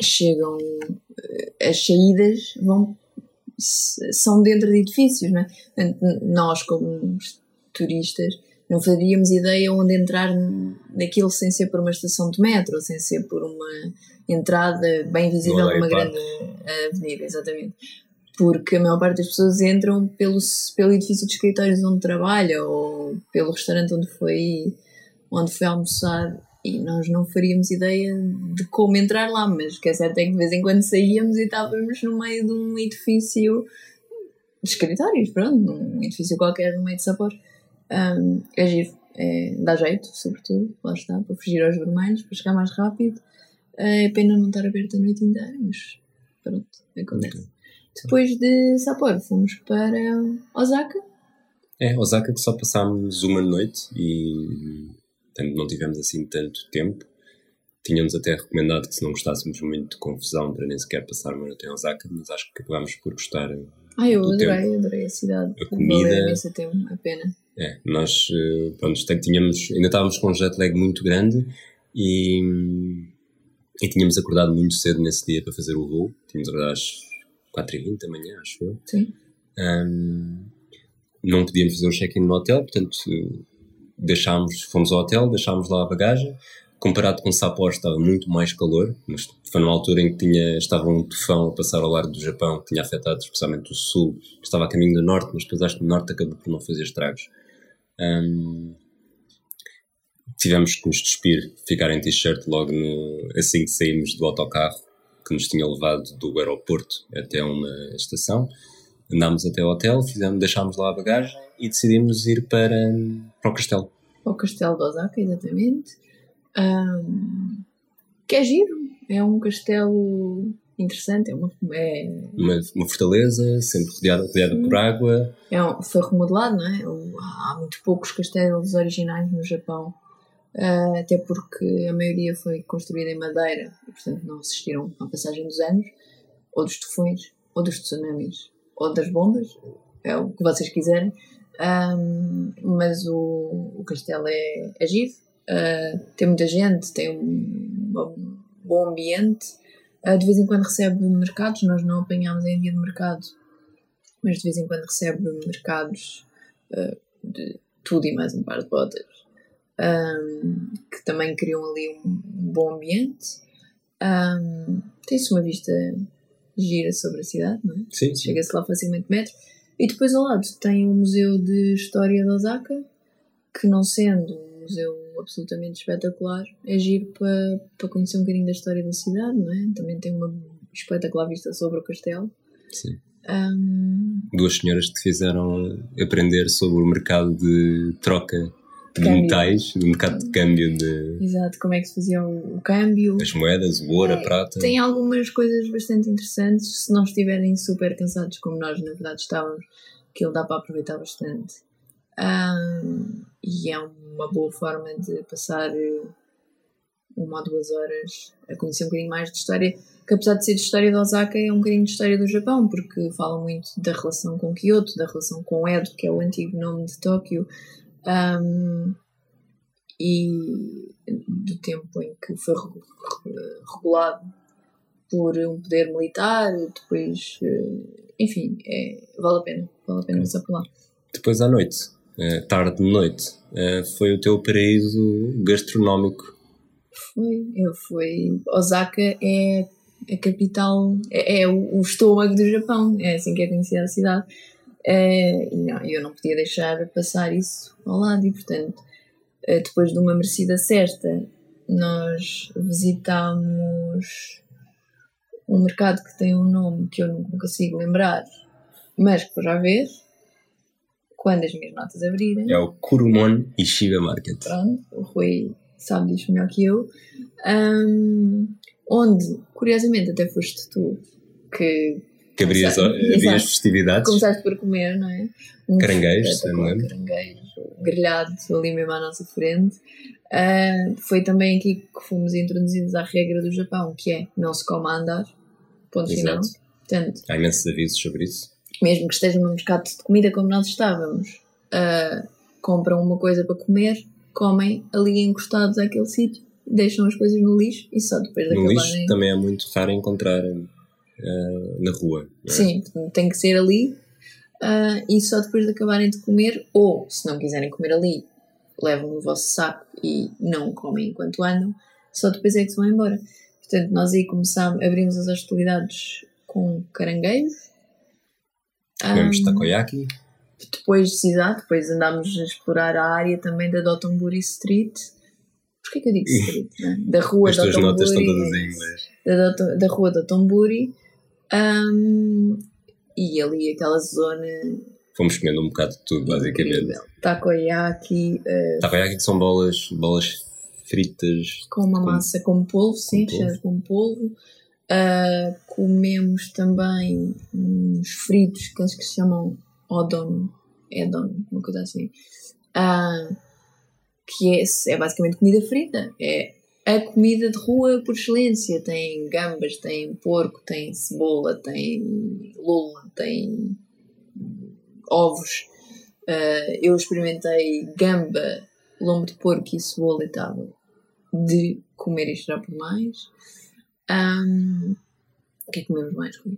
S2: chegam eh, as saídas vão são dentro de edifícios, não é? Nós como turistas não faríamos ideia onde entrar naquilo sem ser por uma estação de metro, sem ser por uma entrada bem visível numa grande avenida, exatamente. Porque a maior parte das pessoas entram pelo, pelo edifício de escritórios onde trabalha ou pelo restaurante onde foi, onde foi almoçar e nós não faríamos ideia de como entrar lá, mas o que é certo é que de vez em quando saíamos e estávamos no meio de um edifício de escritórios, pronto, num edifício qualquer no meio de Sapor. Um, é giro, é, dá jeito, sobretudo, lá está, para fugir aos vermelhos, para chegar mais rápido. É pena não estar aberto a noite inteira, mas pronto, acontece. Okay. Depois de Sapporo fomos para Osaka.
S1: É, Osaka que só passámos uma noite e portanto não tivemos assim tanto tempo. Tínhamos até recomendado que se não gostássemos muito de confusão para nem sequer passar uma noite em Osaka, mas acho que acabámos por gostar.
S2: Ah, eu adorei, tempo. adorei a cidade. A comida. Esse tempo, a pena.
S1: É, nós eh, pronto, tínhamos, ainda estávamos com um jet lag muito grande e, e tínhamos acordado muito cedo nesse dia para fazer o voo. Tínhamos acordado às 4h20 da manhã, acho eu.
S2: Sim.
S1: Um, não podíamos fazer um check-in no hotel, portanto deixámos, fomos ao hotel, deixámos lá a bagagem. Comparado com Sapporo estava muito mais calor, mas foi numa altura em que tinha, estava um tufão a passar ao largo do Japão que tinha afetado especialmente o sul, estava a caminho do norte, mas depois acho que o norte acabou por não fazer estragos. Um, tivemos que nos despir, ficar em t-shirt logo no, assim que saímos do autocarro que nos tinha levado do aeroporto até uma estação. Andámos até o hotel, fizemos, deixámos lá a bagagem e decidimos ir para, para o castelo.
S2: Para o castelo de Osaka, exatamente. Um, que é giro, é um castelo interessante, é uma, é...
S1: uma, uma fortaleza, sempre rodeada, rodeada por água.
S2: É um, foi remodelado, não é? Há muito poucos castelos originais no Japão, uh, até porque a maioria foi construída em madeira e, portanto, não assistiram à passagem dos anos, ou dos tufões, ou dos tsunamis, ou das bombas, é o que vocês quiserem. Um, mas o, o castelo é, é giro, uh, tem muita gente, tem um, um bom ambiente. Uh, de vez em quando recebe mercados, nós não apanhámos em dia de mercado, mas de vez em quando recebe mercados uh, de tudo e mais um par de botas, um, que também criam ali um bom ambiente. Um, Tem-se uma vista gira sobre a cidade, não é?
S1: Sim.
S2: Chega-se lá facilmente metro. E depois ao lado tem o Museu de História de Osaka, que não sendo um museu absolutamente espetacular, é giro para, para conhecer um bocadinho da história da cidade, não é? Também tem uma espetacular vista sobre o castelo.
S1: Sim.
S2: Um...
S1: Duas senhoras que fizeram aprender sobre o mercado de troca de câmbio. metais, do mercado de câmbio de.
S2: Exato, como é que se fazia o, câmbio.
S1: As moedas, o ouro, é, a prata.
S2: Tem algumas coisas bastante interessantes, se não estiverem super cansados como nós, na verdade, estávamos, que ele dá para aproveitar bastante. Um, e é uma boa forma de passar eh, uma ou duas horas a conhecer um bocadinho mais de história, que apesar de ser de história de Osaka, é um bocadinho de história do Japão, porque fala muito da relação com Kyoto, da relação com Edo, que é o antigo nome de Tóquio, um, e do tempo em que foi regulado por um poder militar, depois, eh, enfim, é, vale a pena, vale a pena passar por lá.
S1: Depois à noite, tarde de noite, eh, foi o teu paraíso gastronómico?
S2: Foi, eu fui. Osaka é a capital, é, é o, estômago do Japão, é assim que é conhecida a cidade. Uh, e não, eu não podia deixar passar isso ao lado e, portanto, depois de uma merecida cesta, nós visitámos um mercado que tem um nome que eu não consigo lembrar, mas que já ver quando as minhas notas abrirem.
S1: É o Kurumon Ishiba Market.
S2: Pronto, o Rui sabe disso melhor que eu. Um, onde, curiosamente, até foste tu que
S1: que abrias, abrias festividades.
S2: Começaste por comer, não é?
S1: Um caranguejo, se não lembro.
S2: Caranguejo, grelhado ali mesmo à nossa frente. Uh, foi também aqui que fomos introduzidos à regra do Japão, que é não se come a andar, ponto Exato. final. Portanto,
S1: Há imensos avisos sobre isso.
S2: Mesmo que estejam num mercado de comida como nós estávamos, ah, compram uma coisa para comer, comem ali encostados àquele sítio, deixam as coisas no lixo e só depois de
S1: No lixo
S2: acabarem.
S1: também é muito raro encontrar eh, na rua. é?
S2: Sim, tem que ser ali ah, e só depois de acabarem de comer, ou se não quiserem comer ali, levam o vosso saco e não comem enquanto andam, só depois é que se vão embora. Portanto, nós aí começámos, abrimos as hostilidades com caranguejos.
S1: Comemos
S2: Ah,
S1: takoyaki.
S2: depois, exato, depois andámos a explorar a área também da Dotonburi Street. Porquê que eu digo *laughs* street? né? Da rua
S1: As tuas notas estão todas em inglês.
S2: Da, Doton- da rua Dotonburi. Um, e ali aquela zona
S1: Fomos comendo um bocado de tudo, basicamente.
S2: Takoyaki, eh,
S1: Takoyaki que são bolas, bolas fritas.
S2: com uma
S1: Com-
S2: massa com polvo, sim,
S1: polvo.
S2: recheadas com polvo. Ah, comemos também uns fritos que eles que se chamam odon, edon, uma coisa assim. Ah, que é, é basicamente comida frita. É a comida de rua por excelência. Tem gambas, tem porco, tem cebola, tem lula, tem ovos. Ah, eu experimentei gamba, lombo de porco e cebola e estava de comer e chorar por mais. Ahm, o que é que comemos mais, Rui?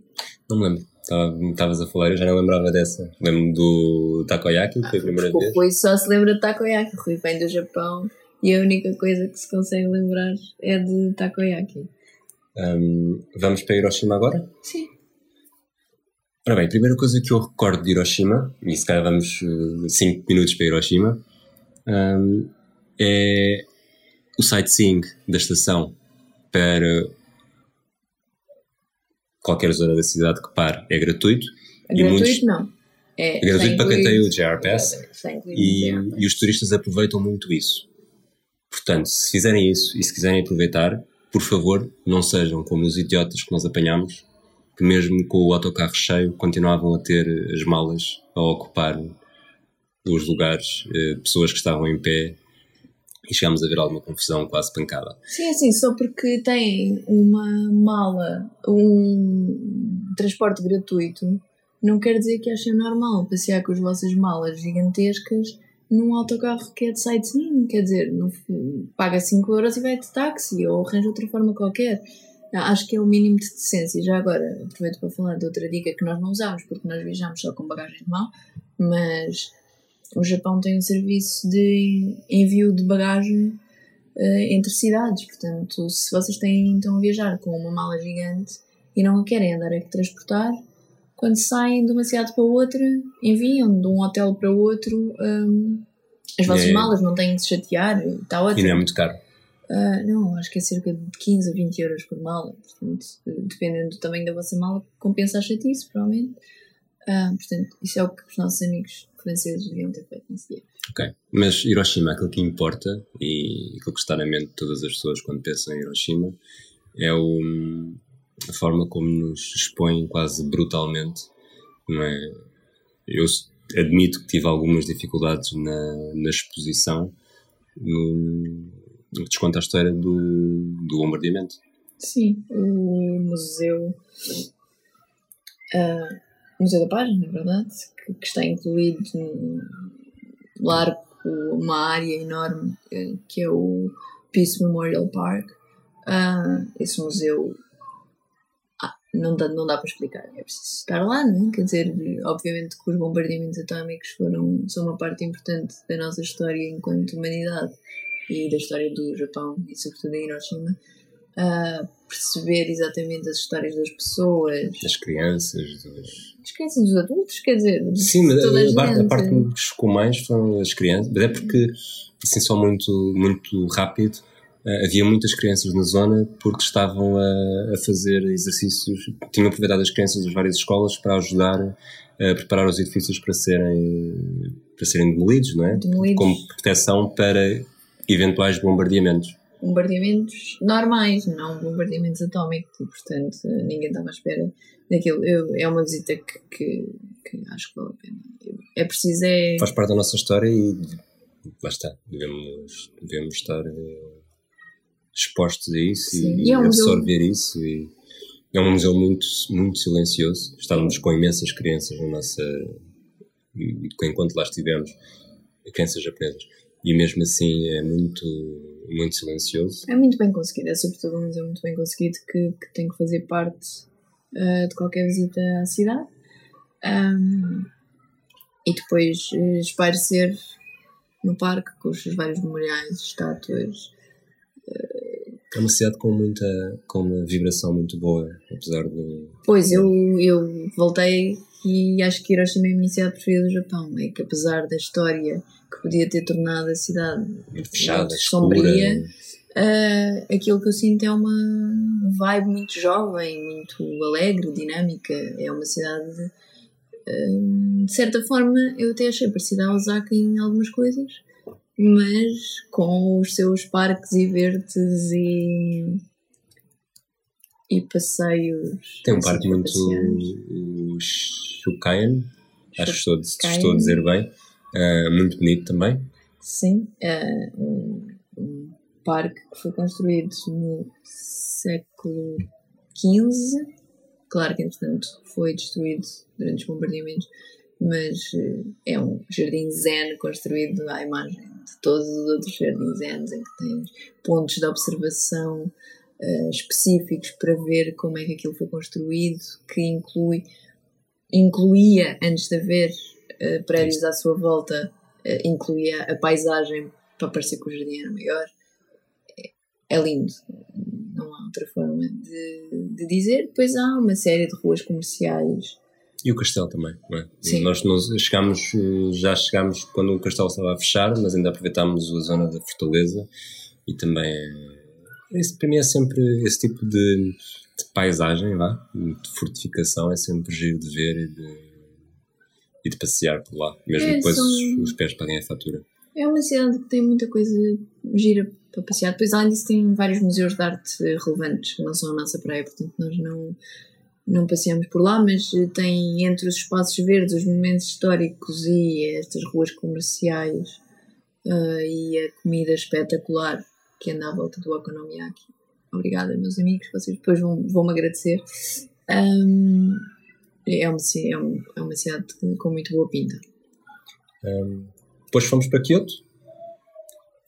S1: Não me lembro. Estava- Estavas a falar, eu já não lembrava dessa. Lembro-me do takoyaki, que foi a primeira
S2: Porque
S1: vez.
S2: Rui só se lembra de takoyaki. Rui vem do Japão e a única coisa que se consegue lembrar é de takoyaki.
S1: Ahm, vamos para Hiroshima agora?
S2: Sim.
S1: Ora bem, a primeira coisa que eu recordo de Hiroshima, e se calhar vamos 5 minutos para Hiroshima, ahm, é o sightseeing da estação para qualquer zona da cidade que pare é gratuito.
S2: É gratuito,
S1: muitos-
S2: não. É,
S1: É gratuito para quem tem o JR Pass e, e os turistas aproveitam muito isso. Portanto, se fizerem isso e se quiserem aproveitar, por favor, não sejam como os idiotas que nós apanhámos, que mesmo com o autocarro cheio continuavam a ter as malas a ocupar os lugares, eh, pessoas que estavam em pé e chegámos a ver alguma confusão, quase pancada.
S2: Sim, é assim, só porque têm uma mala, um transporte gratuito, não quer dizer que achem normal passear com as vossas malas gigantescas num autocarro que é de sightseeing. Quer dizer, paga 5 euros e vai de táxi ou arranja outra forma qualquer. Acho que é o mínimo de decência. Já agora, aproveito para falar de outra dica que nós não usamos, porque nós viajamos só com bagagem de mão, mas o Japão tem um serviço de envio de bagagem eh, entre cidades. Portanto, se vocês têm, estão a viajar com uma mala gigante e não a querem andar a transportar, quando saem de uma cidade para outra, enviam de um hotel para outro hum, as vossas
S1: É.
S2: malas, não têm de se chatear, e está
S1: E
S2: ótimo.
S1: não é muito caro.
S2: Ah, não, acho que é cerca de 15 a 20 euros por mala. Portanto, dependendo do tamanho da vossa mala, compensa a chatice, provavelmente. Ah, portanto, isso é o que os nossos amigos franceses deviam ter feito nesse dia.
S1: Ok. Mas Hiroshima, aquilo que importa e aquilo que está na mente de todas as pessoas quando pensam em Hiroshima é o, a forma como nos expõem quase brutalmente. Não é? Eu admito que tive algumas dificuldades na, na exposição no, no que desconta a história do, do bombardeamento.
S2: Sim, o museu. ah, museu da Paz, na verdade, que, que está incluído num largo, uma área enorme eh, que é o Peace Memorial Park. Ah, esse museu ah, não, dá, não dá para explicar, é preciso estar lá, não é? Quer dizer, obviamente que os bombardeamentos atómicos foram, são uma parte importante da nossa história enquanto humanidade e da história do Japão e sobretudo em Hiroshima a perceber exatamente as histórias das pessoas,
S1: Das crianças, dos...
S2: crianças, dos adultos, quer dizer,
S1: Sim, mas a, parte, a parte que me chocou mais foram as crianças, mas é porque, assim, só muito, muito rápido, eh, havia muitas crianças na zona porque estavam a, a fazer exercícios, tinham aproveitado as crianças das várias escolas para ajudar a preparar os edifícios para serem, para serem demolidos, não é?
S2: Demolidos.
S1: Como proteção para eventuais bombardeamentos.
S2: Bombardeamentos normais, não bombardeamentos atómicos, e portanto ninguém estava à espera daquilo. Eu, é uma visita que, que, que acho que vale a pena. É preciso é.
S1: Faz parte da nossa história e lá está, devemos, devemos estar eh, expostos a isso
S2: Sim.
S1: e,
S2: E é um museu-
S1: absorver isso e é um museu muito, muito silencioso. Estávamos com imensas crianças na nossa. enquanto lá estivemos, crianças japonesas. E mesmo assim é muito, muito silencioso.
S2: É muito bem conseguido, é sobretudo um museu muito bem conseguido que, que tem que fazer parte uh, de qualquer visita à cidade. Um, e depois uh, espero ser no parque com os vários memoriais, estátuas.
S1: É uma cidade com muita com uma vibração muito boa, apesar de.
S2: Pois, eu, eu voltei e acho que Hiroshima é a minha cidade preferida do Japão. É que apesar da história que podia ter tornado a cidade
S1: fechada,
S2: sombria, uh, aquilo que eu sinto é uma vibe muito jovem, muito alegre, dinâmica. É uma cidade de certa forma eu até achei parecida a Osaka em algumas coisas, mas com os seus parques e verdes e, e passeios.
S1: Tem um parque muito. o Shukaien, acho que estou, estou a dizer bem, uh, muito bonito também.
S2: Sim, é um, parque que foi construído no século XV Claro que, entretanto, foi destruído durante os bombardeamentos, mas eh, é um jardim zen construído à imagem de todos os outros jardins zen em que tens pontos de observação uh, específicos para ver como é que aquilo foi construído, que inclui incluía, antes de haver uh, prédios à sua volta, uh, incluía a paisagem para parecer que o jardim era maior. É, é lindo não há outra forma de, de dizer. Depois há uma série de ruas comerciais.
S1: E o castelo também, não é? Sim. Nós, chegámos, já chegámos quando o castelo estava a fechar, mas ainda aproveitámos a zona da fortaleza e também. Isso para mim é sempre esse tipo de, de paisagem, lá, de fortificação, é sempre giro de ver e de, e de passear por lá, mesmo é, depois são... os, os pés paguem a fatura.
S2: É uma cidade que tem muita coisa gira para passear. Depois, além disso, tem vários museus de arte relevantes não são a nossa praia, portanto, nós não, não passeamos por lá, mas tem entre os espaços verdes, os monumentos históricos e estas ruas comerciais uh, e a comida espetacular que anda à volta do Okonomiyaki. Obrigada, meus amigos, vocês depois vão, vão me agradecer. Um, é, uma, é, um, é uma cidade com muito boa pinta.
S1: Um, depois fomos para Kyoto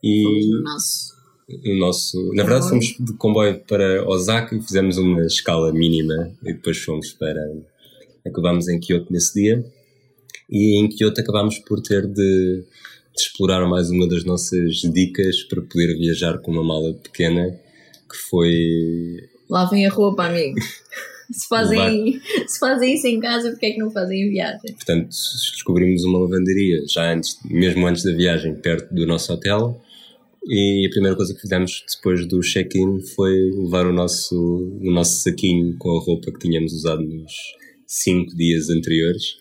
S1: e
S2: fomos no nosso,
S1: no nosso na verdade fomos de comboio para Osaka e fizemos uma escala mínima e depois fomos para acabámos em Kyoto nesse dia. E em Kyoto acabámos por ter de, de explorar mais uma das nossas dicas para poder viajar com uma mala pequena que foi
S2: lavem a roupa amigo *laughs* *laughs* se fazem, se fazem isso em casa, porque é que não fazem em viagem?
S1: Portanto, descobrimos uma lavanderia já antes, mesmo antes da viagem, perto do nosso hotel. E a primeira coisa que fizemos depois do check-in foi levar o nosso, o nosso saquinho com a roupa que tínhamos usado nos cinco dias anteriores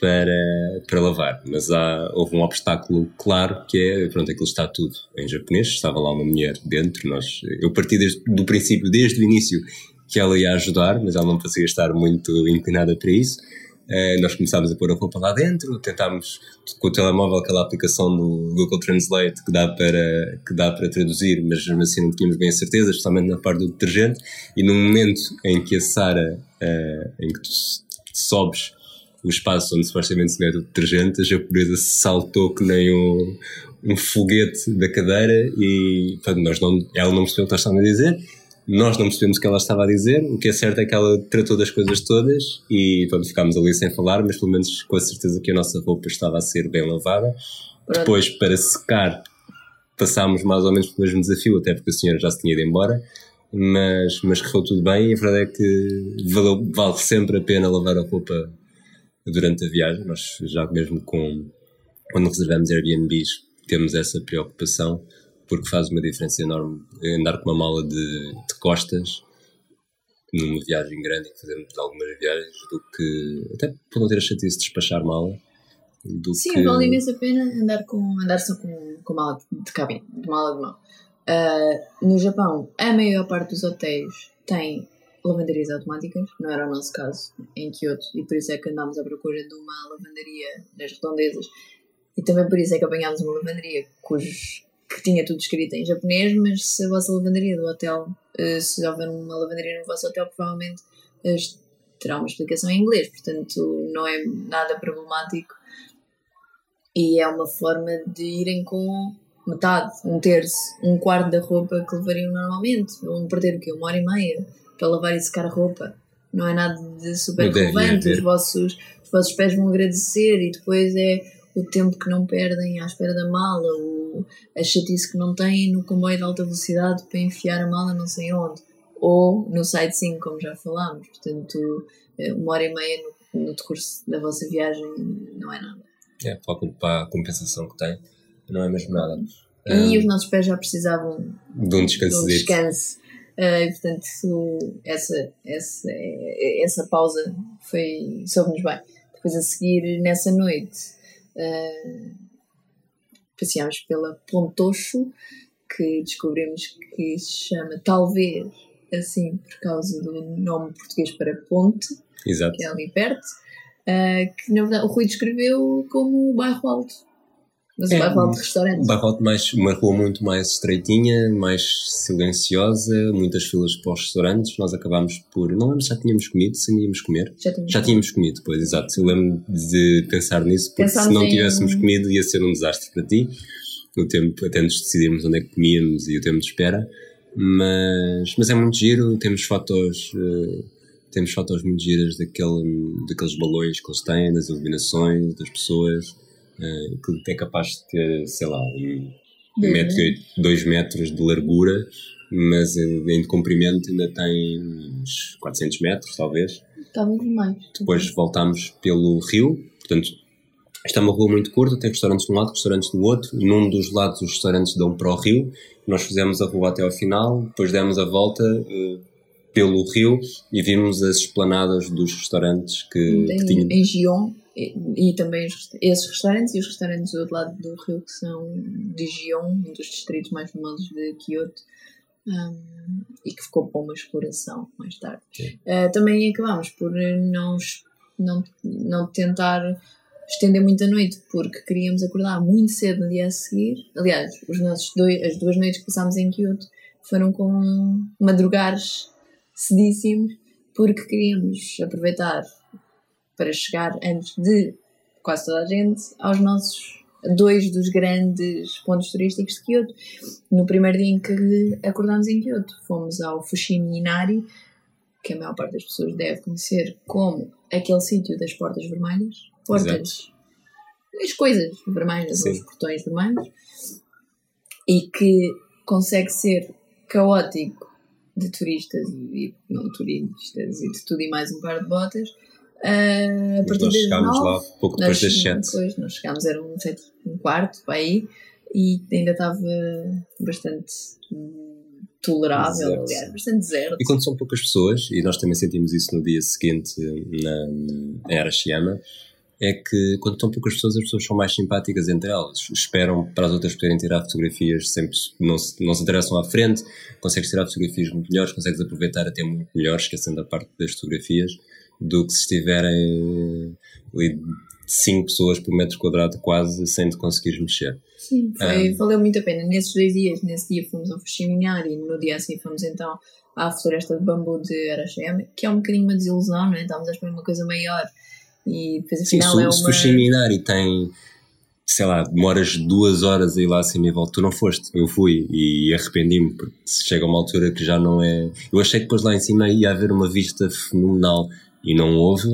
S1: para, para lavar. Mas há, houve um obstáculo claro que é, pronto, aquilo está tudo em japonês, estava lá uma mulher dentro, nós, eu parti desde, do princípio, desde o início, que ela ia ajudar, mas ela não parecia estar muito inclinada para isso. Uh, nós começámos a pôr a roupa lá dentro, tentámos com o telemóvel aquela aplicação do Google Translate que dá para, que dá para traduzir, mas mesmo assim não tínhamos bem a certeza, especialmente na parte do detergente. E no momento em que a Sara, uh, em que tu sobes o espaço onde supostamente se mete o detergente, a japonesa saltou que nem um, um foguete da cadeira e nós não, ela não percebeu o que nós estávamos a dizer nós não percebemos o que ela estava a dizer, o que é certo é que ela tratou das coisas todas e pronto, ficámos ali sem falar, mas pelo menos com a certeza que a nossa roupa estava a ser bem lavada. Pronto. Depois, para secar, passámos mais ou menos pelo mesmo desafio, até porque a senhora já se tinha ido embora, mas, mas correu tudo bem e a verdade é que vale, vale sempre a pena lavar a roupa durante a viagem. Nós já mesmo com quando reservamos Airbnbs temos essa preocupação porque faz uma diferença enorme andar com uma mala de, de costas numa viagem grande que fazemos algumas viagens do que até por não ter a chatice de despachar mala
S2: do Sim, que... vale imenso a pena andar, com, andar só com, com mala de cabine, de mala de mão. Uh, no Japão, a maior parte dos hotéis tem lavanderias automáticas, não era o nosso caso em Kyoto, e por isso é que andámos à procura de uma lavanderia nas redondezas, e também por isso é que apanhámos uma lavanderia cujos que tinha tudo escrito em japonês, mas se a vossa lavanderia do hotel uh, se houver uma lavanderia no vosso hotel, provavelmente uh, terá uma explicação em inglês, portanto não é nada problemático e é uma forma de irem com metade, um terço, um quarto da roupa que levariam normalmente. Vão perder o quê? Uma hora e meia para lavar e secar a roupa. Não é nada de super relevante. Os vossos, os vossos pés vão agradecer e depois é o tempo que não perdem à espera da mala, o, a chatice que não têm no comboio de alta velocidade para enfiar a mala não sei onde. Ou no sightseeing, como já falámos. Portanto, eh, uma hora e meia no, no decurso da vossa viagem não é nada.
S1: É, para a compensação que tem não é mesmo nada.
S2: E um, os nossos pés já precisavam
S1: de um descanso.
S2: De um descanso. Uh, e, portanto, essa, essa, essa pausa foi, soube-nos bem. Depois, a seguir, nessa noite, uh, passeámos pela Pontocho, que descobrimos que se chama, talvez, assim, por causa do nome português para ponte,
S1: Exato.
S2: que é ali perto, uh, que na verdade o Rui descreveu como bairro alto. Mas é, o bairro alto de restaurantes.
S1: Um bairro alto mais, uma rua muito mais estreitinha, mais silenciosa, muitas filas para os restaurantes. Nós acabámos por. Não lembro se já tínhamos comido, se íamos comer.
S2: Já tínhamos,
S1: já tínhamos comido, pois, exato. Eu lembro de pensar nisso, porque Pensámos se não tivéssemos em... comido ia ser um desastre para ti. O tempo, até nos decidirmos onde é que comíamos e o tempo de espera. Mas, mas é muito giro, temos fotos. Uh, temos fotos muito giras daquele, daqueles balões que eles têm, das iluminações, das pessoas uh, que é capaz de ter, sei lá, um metro, dois metros de largura, mas em, comprimento ainda tem uns 400 metros, talvez.
S2: Talvez mais.
S1: Depois voltamos pelo rio, portanto, esta é uma rua muito curta, tem restaurantes de um lado, restaurantes do outro. Num dos lados os restaurantes dão para o rio. Nós fizemos a rua até ao final, depois demos a volta uh, pelo rio e vimos as esplanadas dos restaurantes que,
S2: que
S1: tinham.
S2: Em Gion, e, e também esses restaurantes e os restaurantes do outro lado do rio que são de Gion, um dos distritos mais famosos de Kyoto. Um, e que ficou para uma exploração mais tarde. Uh, também acabámos por não, não, não tentar estender muito a noite porque queríamos acordar muito cedo no dia a seguir. Aliás, os nossos dois, as duas noites que passámos em Kyoto foram com madrugares cedíssimos porque queríamos aproveitar para chegar antes de quase toda a gente aos nossos dois dos grandes pontos turísticos de Kyoto. No primeiro dia em que acordámos em Kyoto, fomos ao Fushimi Inari, que a maior parte das pessoas deve conhecer como aquele sítio das portas vermelhas. Portas, as coisas vermelhas, Sim. os portões vermelhos, e que consegue ser caótico de turistas e não turistas e de tudo e mais um par de botas Uh, a partir
S1: nós chegámos lá pouco depois das 7.
S2: Depois nós chegámos, era um, sete, um quarto para aí e ainda estava bastante tolerável, deserto. aliás, bastante deserto.
S1: E quando são poucas pessoas, e nós também sentimos isso no dia seguinte na, na, em Arashiyama, é que quando estão poucas pessoas, as pessoas são mais simpáticas entre elas. Esperam para as outras poderem tirar fotografias, sempre não se, não se interessam à frente, consegues tirar fotografias muito melhores, consegues aproveitar até muito melhor, esquecendo a parte das fotografias do que se estiverem ali cinco pessoas por metro quadrado quase sem te conseguires mexer.
S2: Sim, foi, um, valeu muito a pena. Nesses dois dias, nesse dia fomos ao Fuximinar e no dia assim fomos então à floresta de bambu de Arashiyama, que é um bocadinho uma desilusão, não é? Estávamos a esperar uma coisa maior e depois afinal Sim, é uma...
S1: se Fuximinar tem sei lá, demoras duas horas a ir lá acima e volta. Tu não foste, eu fui e arrependi-me, porque chega uma altura que já não é. Eu achei que depois lá em cima ia haver uma vista fenomenal e não houve.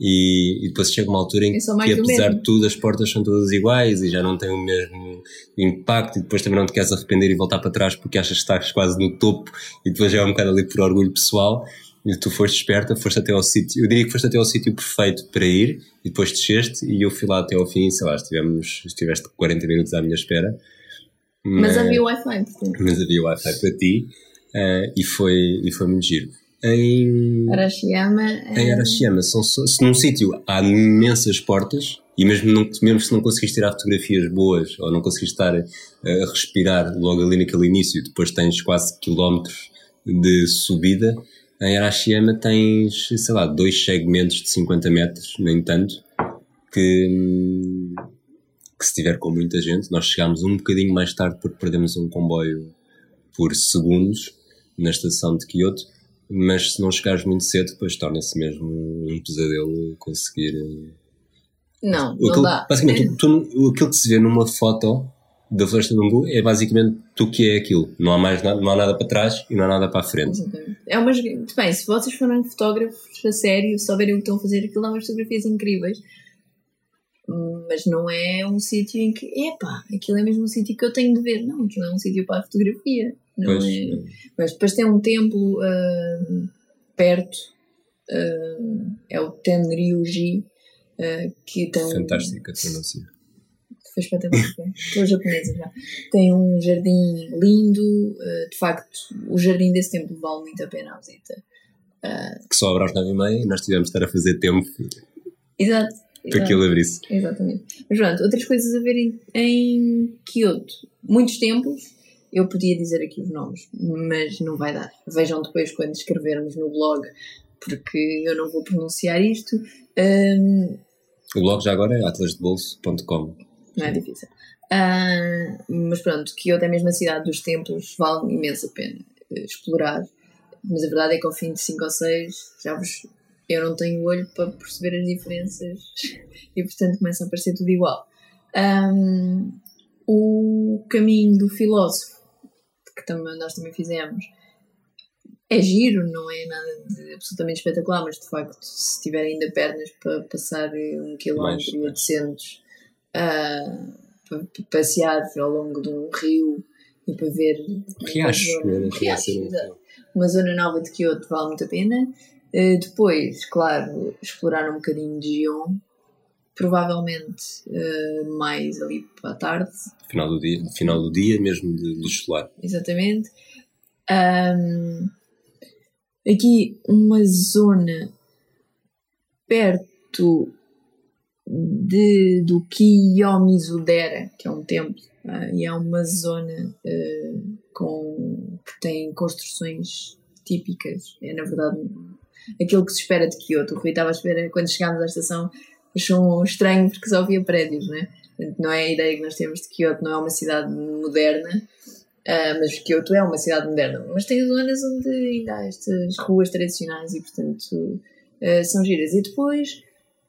S1: E, e depois chega uma altura em que, apesar de tudo, as portas são todas iguais e já não tem o mesmo impacto. E depois também não te queres arrepender e voltar para trás porque achas que estás quase no topo e depois já é um bocado ali por orgulho pessoal. E tu foste esperta, foste até ao sítio. Eu diria que foste até ao sítio perfeito para ir e depois desceste e eu fui lá até ao fim. Sei lá, estivemos, estiveste 40 minutos à minha espera.
S2: Mas, mas havia Wi-Fi, portanto.
S1: Mas havia Wi-Fi para ti uh, e, foi, e foi muito giro em
S2: Arashiyama.
S1: Em Arashiyama, são, se num sítio há imensas portas e mesmo, não, mesmo se não conseguiste tirar fotografias boas ou não conseguiste estar a respirar logo ali naquele início, depois tens quase quilómetros de subida. Em Arashiyama tens, sei lá, dois segmentos de 50 metros, nem tanto, que, que se tiver com muita gente, nós chegámos um bocadinho mais tarde porque perdemos um comboio por segundos na estação de Kyoto, mas se não chegares muito cedo, depois torna-se mesmo um pesadelo conseguir. eh,
S2: Não,
S1: aquilo,
S2: não dá.
S1: Basicamente, tu, tu, aquilo que se vê numa foto da floresta de bambu é basicamente tu que é aquilo. Não há mais nada, não há nada para trás e não há nada para a frente.
S2: É umas, bem, se vocês forem fotógrafos a sério, souberem o que estão a fazer, aquilo dá umas fotografias incríveis. Mas não é um sítio em que, epá, aquilo é mesmo um sítio que eu tenho de ver. Não, aquilo é um sítio para a fotografia. Não
S1: Pois,
S2: é? Mas depois tem um templo hum, perto, hum, é o Tenryuji, uh, que tem um-
S1: fantástica a pronúncia.
S2: foi espetacular. Estou japonesa já. Tem um jardim lindo, de facto, o jardim desse templo vale muito a pena a visita.
S1: Que só abre às 9h30 e nós tivemos de estar a fazer tempo
S2: Exato.
S1: para
S2: exato.
S1: aquilo abrir-se.
S2: Exatamente. Mas pronto, outras coisas a ver em, em Kyoto. Muitos templos, eu podia dizer aqui os nomes, mas não vai dar. Vejam depois quando escrevermos no blog, porque eu não vou pronunciar isto. Hum,
S1: O blog já agora é atlasdebolso.com.
S2: não é difícil. Ah, mas pronto, Kyoto é mesmo a cidade dos templos, vale imensa pena eh, explorar. Mas a verdade é que ao fim de 5 ou 6 já vos, eu não tenho olho para perceber as diferenças *laughs* e portanto começa a parecer tudo igual. Ahm, o caminho do filósofo, que também, nós também fizemos, é giro, não é nada de absolutamente espetacular, mas de facto, se tiver ainda pernas para passar eh, um quilómetro e 800 ah, para, passear ao longo de um rio e para ver
S1: Riacho.
S2: Riacho, uma zona nova de Kyoto vale muito a pena. Eh, depois, claro, explorar um bocadinho de Gion, provavelmente eh, mais ali para a tarde,
S1: Final do dia, final do dia mesmo de luz solar.
S2: exatamente. Ahm, aqui uma zona perto de, do Kiyomizudera, que é um templo, ah, e é uma zona ah, com, que tem construções típicas. É, na verdade, aquilo que se espera de Kyoto. O Rui estava à espera, quando chegámos à estação, achou estranho porque só havia prédios, né? Não é a ideia que nós temos de Kyoto, não é uma cidade moderna, ah, mas Kyoto é uma cidade moderna. Mas tem zonas onde ainda há estas ruas tradicionais e, portanto, ah, são giras. E depois,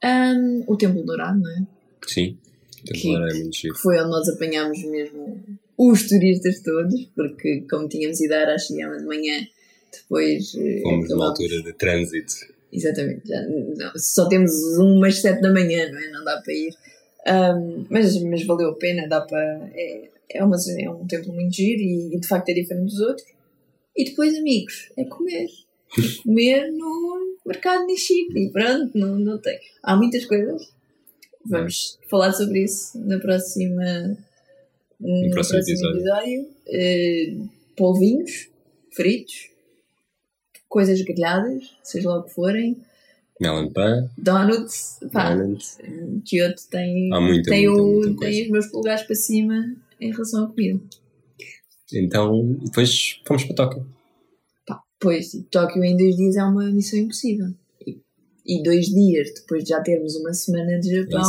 S2: ahm, o Templo Dourado, não é?
S1: Sim. Então,
S2: Que-
S1: claro, é muito giro.
S2: foi onde nós apanhámos mesmo os turistas todos, porque como tínhamos ido à Arashiyama de manhã, depois eh,
S1: Fomos numa altura de trânsito.
S2: Exatamente, já, não, só temos umas sete da manhã, não é? Não dá para ir. Ahm, mas, mas valeu a pena, dá para. É, é, uma, é um templo muito giro e, e de facto é diferente dos outros. E depois, amigos, é comer. É comer no mercado Nishiki. E pronto, não, não tem. Há muitas coisas. Vamos falar sobre isso na próxima. No,
S1: próximo
S2: próximo,
S1: episódio.
S2: episódio. Eh, polvinhos fritos, coisas grelhadas, seja lá o que forem,
S1: Melon pan,
S2: donuts, pá,
S1: melon.
S2: Kyoto tem,
S1: Há muita,
S2: tem,
S1: muita,
S2: o,
S1: muita
S2: tem os meus polegares para cima em relação à comida.
S1: Então, depois fomos para Tóquio.
S2: Pá, pois, Tóquio em dois dias é uma missão impossível. E, e dois dias depois de já termos uma semana de Japão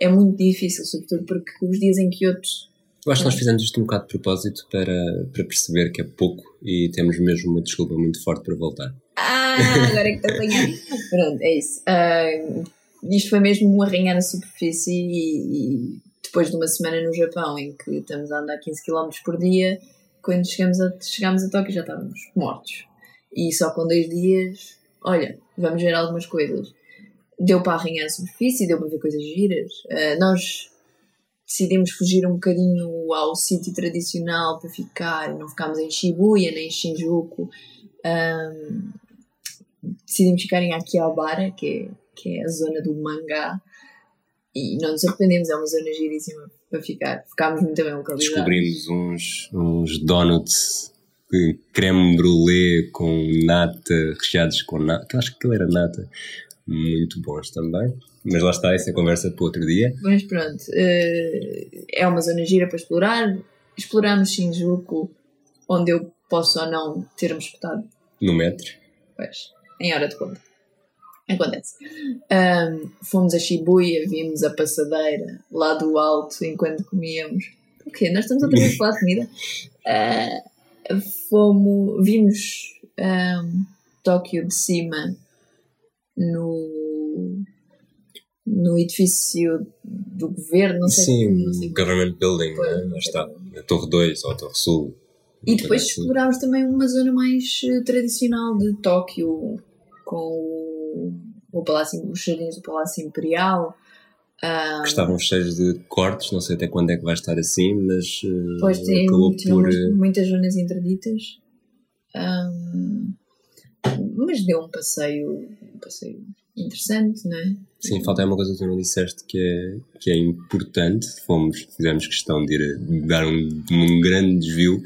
S2: é muito difícil, sobretudo porque os dias em Kyoto
S1: Eu acho que nós fizemos isto um bocado de propósito para, para perceber que é pouco e temos mesmo uma desculpa muito forte para voltar.
S2: Ah, agora é que te apanhei. *laughs* Pronto, é isso. Ah, isto foi mesmo um arranhar na superfície e, e depois de uma semana no Japão em que estamos a andar 15 km por dia, quando chegamos a, chegámos a Tóquio já estávamos mortos. E só com dois dias, olha, vamos ver algumas coisas. Deu para arranhar a superfície, deu para ver coisas giras. Ah, nós decidimos fugir um bocadinho ao sítio tradicional para ficar, não ficámos em Shibuya nem em Shinjuku. Ahm, decidimos ficar em Akihabara, que é, que é a zona do mangá, e não nos arrependemos, é uma zona giríssima para ficar. Ficámos muito bem localizados.
S1: Descobrimos uns, uns donuts creme brulee com nata, recheados com nata, acho que aquilo era nata, muito bons também. Mas lá está, essa conversa para outro dia.
S2: Mas pronto, eh, é uma zona gira para explorar. Exploramos Shinjuku, onde eu posso ou não ter-me espetado,
S1: No metro.
S2: pois, em hora de conta. Acontece. Ahm, fomos a Shibuya, vimos a passadeira lá do alto enquanto comíamos. O quê? Nós estamos outra vez a falar de comida? *laughs* Ah, fomos, vimos um, Tóquio de cima no, no edifício do governo, não sei
S1: Sim,
S2: não sei
S1: Government Building,
S2: Pois,
S1: né? lá está. A Torre 2 ou a Torre Sul.
S2: E depois
S1: Assim.
S2: explorámos também uma zona mais eh, tradicional de Tóquio, com o, o Palácio, os jardins do Palácio Imperial. Ah,
S1: Que estavam cheios de cortes, não sei até quando é que vai estar assim, mas eh,
S2: depois tem
S1: acabou por. eh,
S2: muitas zonas interditas. Ahm, mas deu um passeio, um passeio interessante, não é?
S1: Sim, falta uma coisa que tu não disseste que é, que é importante. Fomos, fizemos questão de ir dar um, um grande desvio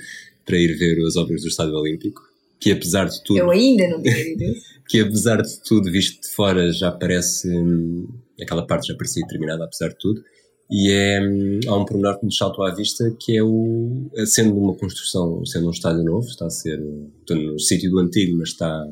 S1: para ir ver as obras do Estádio Olímpico, que apesar de tudo,
S2: Eu ainda não tinha isso. *laughs*
S1: que apesar de tudo, visto de fora, já parece hum, aquela parte já parecia terminada, apesar de tudo. E é, hum, há um pormenor que nos saltou à vista que é o sendo uma construção, sendo um estádio novo, está a ser no sítio do antigo, mas está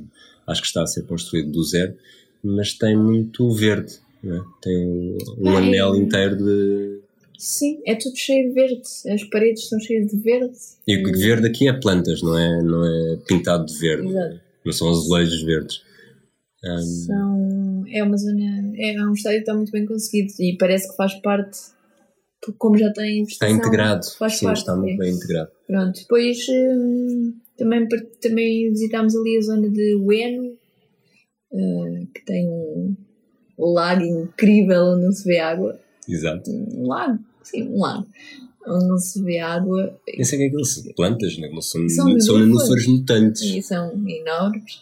S1: acho que está a ser construído do zero, mas tem muito verde, é? tem um
S2: é.
S1: anel inteiro de
S2: Sim, é tudo cheio de verde. As paredes estão cheias de verde.
S1: e o verde aqui é plantas, não é, não é pintado de verde,
S2: Exato.
S1: não são azulejos verdes. Hum,
S2: São, é uma zona, é um estádio que está muito bem conseguido e parece que faz parte, como já tem
S1: está integrado,
S2: faz
S1: sim,
S2: parte.
S1: está muito
S2: é.
S1: bem integrado.
S2: Pronto, depois hum, também, também visitámos ali a zona de Ueno, eh, que tem um lago incrível onde não se vê água.
S1: Exato.
S2: Um lago, sim, um lago. Onde não se vê água
S1: sei que é aquilo são plantas, né? são,
S2: São
S1: são,
S2: nenúfares.
S1: mutantes.
S2: e são enormes.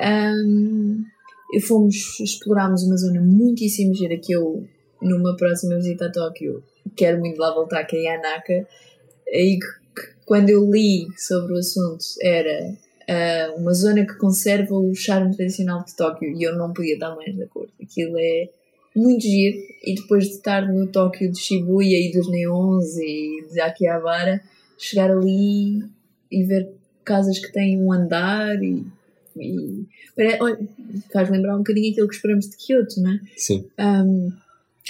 S2: Hum, e fomos, explorámos uma zona muitíssimo gira que eu, numa próxima visita a Tóquio, quero muito lá voltar, que é Yanaka. E que, que quando eu li sobre o assunto era ah, uma zona que conserva o charme tradicional de Tóquio e eu não podia estar mais de acordo. Aquilo é muito giro e depois de estar no Tóquio de Shibuya e dos neons e de Akihabara, chegar ali e ver casas que têm um andar e, e faz lembrar um bocadinho aquilo que esperamos de Kyoto, não é?
S1: Sim.
S2: Um,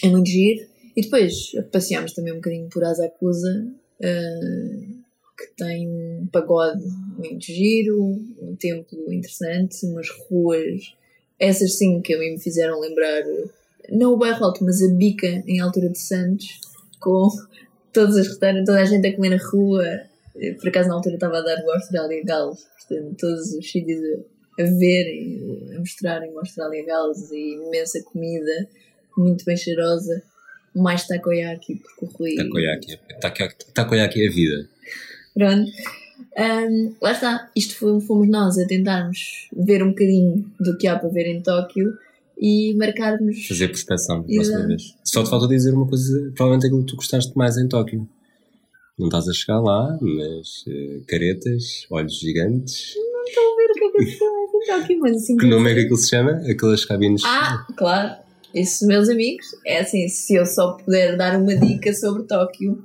S2: é muito giro. E depois passeámos também um bocadinho por Asakusa, uh, que tem um pagode muito giro, um templo interessante, umas ruas, essas sim que a mim me fizeram lembrar, não o bairro alto, mas a bica em altura de Santos, com todos os restaurantes, toda a gente a comer na rua. Por acaso na altura estava a dar o Austrália Gales, portanto, todos os sítios a, a verem, a mostrarem o Austrália Gales e imensa comida, muito bem cheirosa. Mais takoyaki, porque o Rui.
S1: Takoyaki. Takoyaki, takoyaki é a vida.
S2: Pronto. Ahm, lá está, isto foi- fomos nós a tentarmos ver um bocadinho do que há para ver em Tóquio e marcarmos.
S1: Fazer prospeção próxima vez. Só te falta dizer uma coisa, provavelmente aquilo que tu gostaste mais em Tóquio. Não estás a chegar lá, mas eh, caretas, olhos gigantes.
S2: Estou a ver o que é que se mas assim.
S1: Que nome é que aquilo se chama? Aquelas cabines.
S2: Ah, claro. Isso, meus amigos, é assim, se eu só puder dar uma dica sobre Tóquio,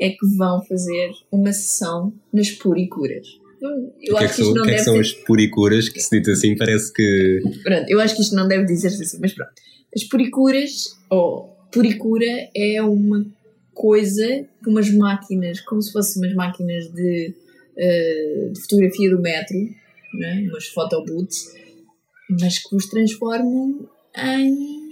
S2: é que vão fazer uma sessão nas puricuras. Eu
S1: o que é
S2: acho
S1: que,
S2: que
S1: são,
S2: não
S1: que é que são
S2: ser
S1: as puricuras? Que se dito assim parece que.
S2: Pronto, eu acho que isto não deve dizer-se assim, mas pronto. As puricuras, ou puricura, é uma coisa que umas máquinas, como se fossem umas máquinas de, eh, de fotografia do metro, né? umas photobooths, mas que os transformam em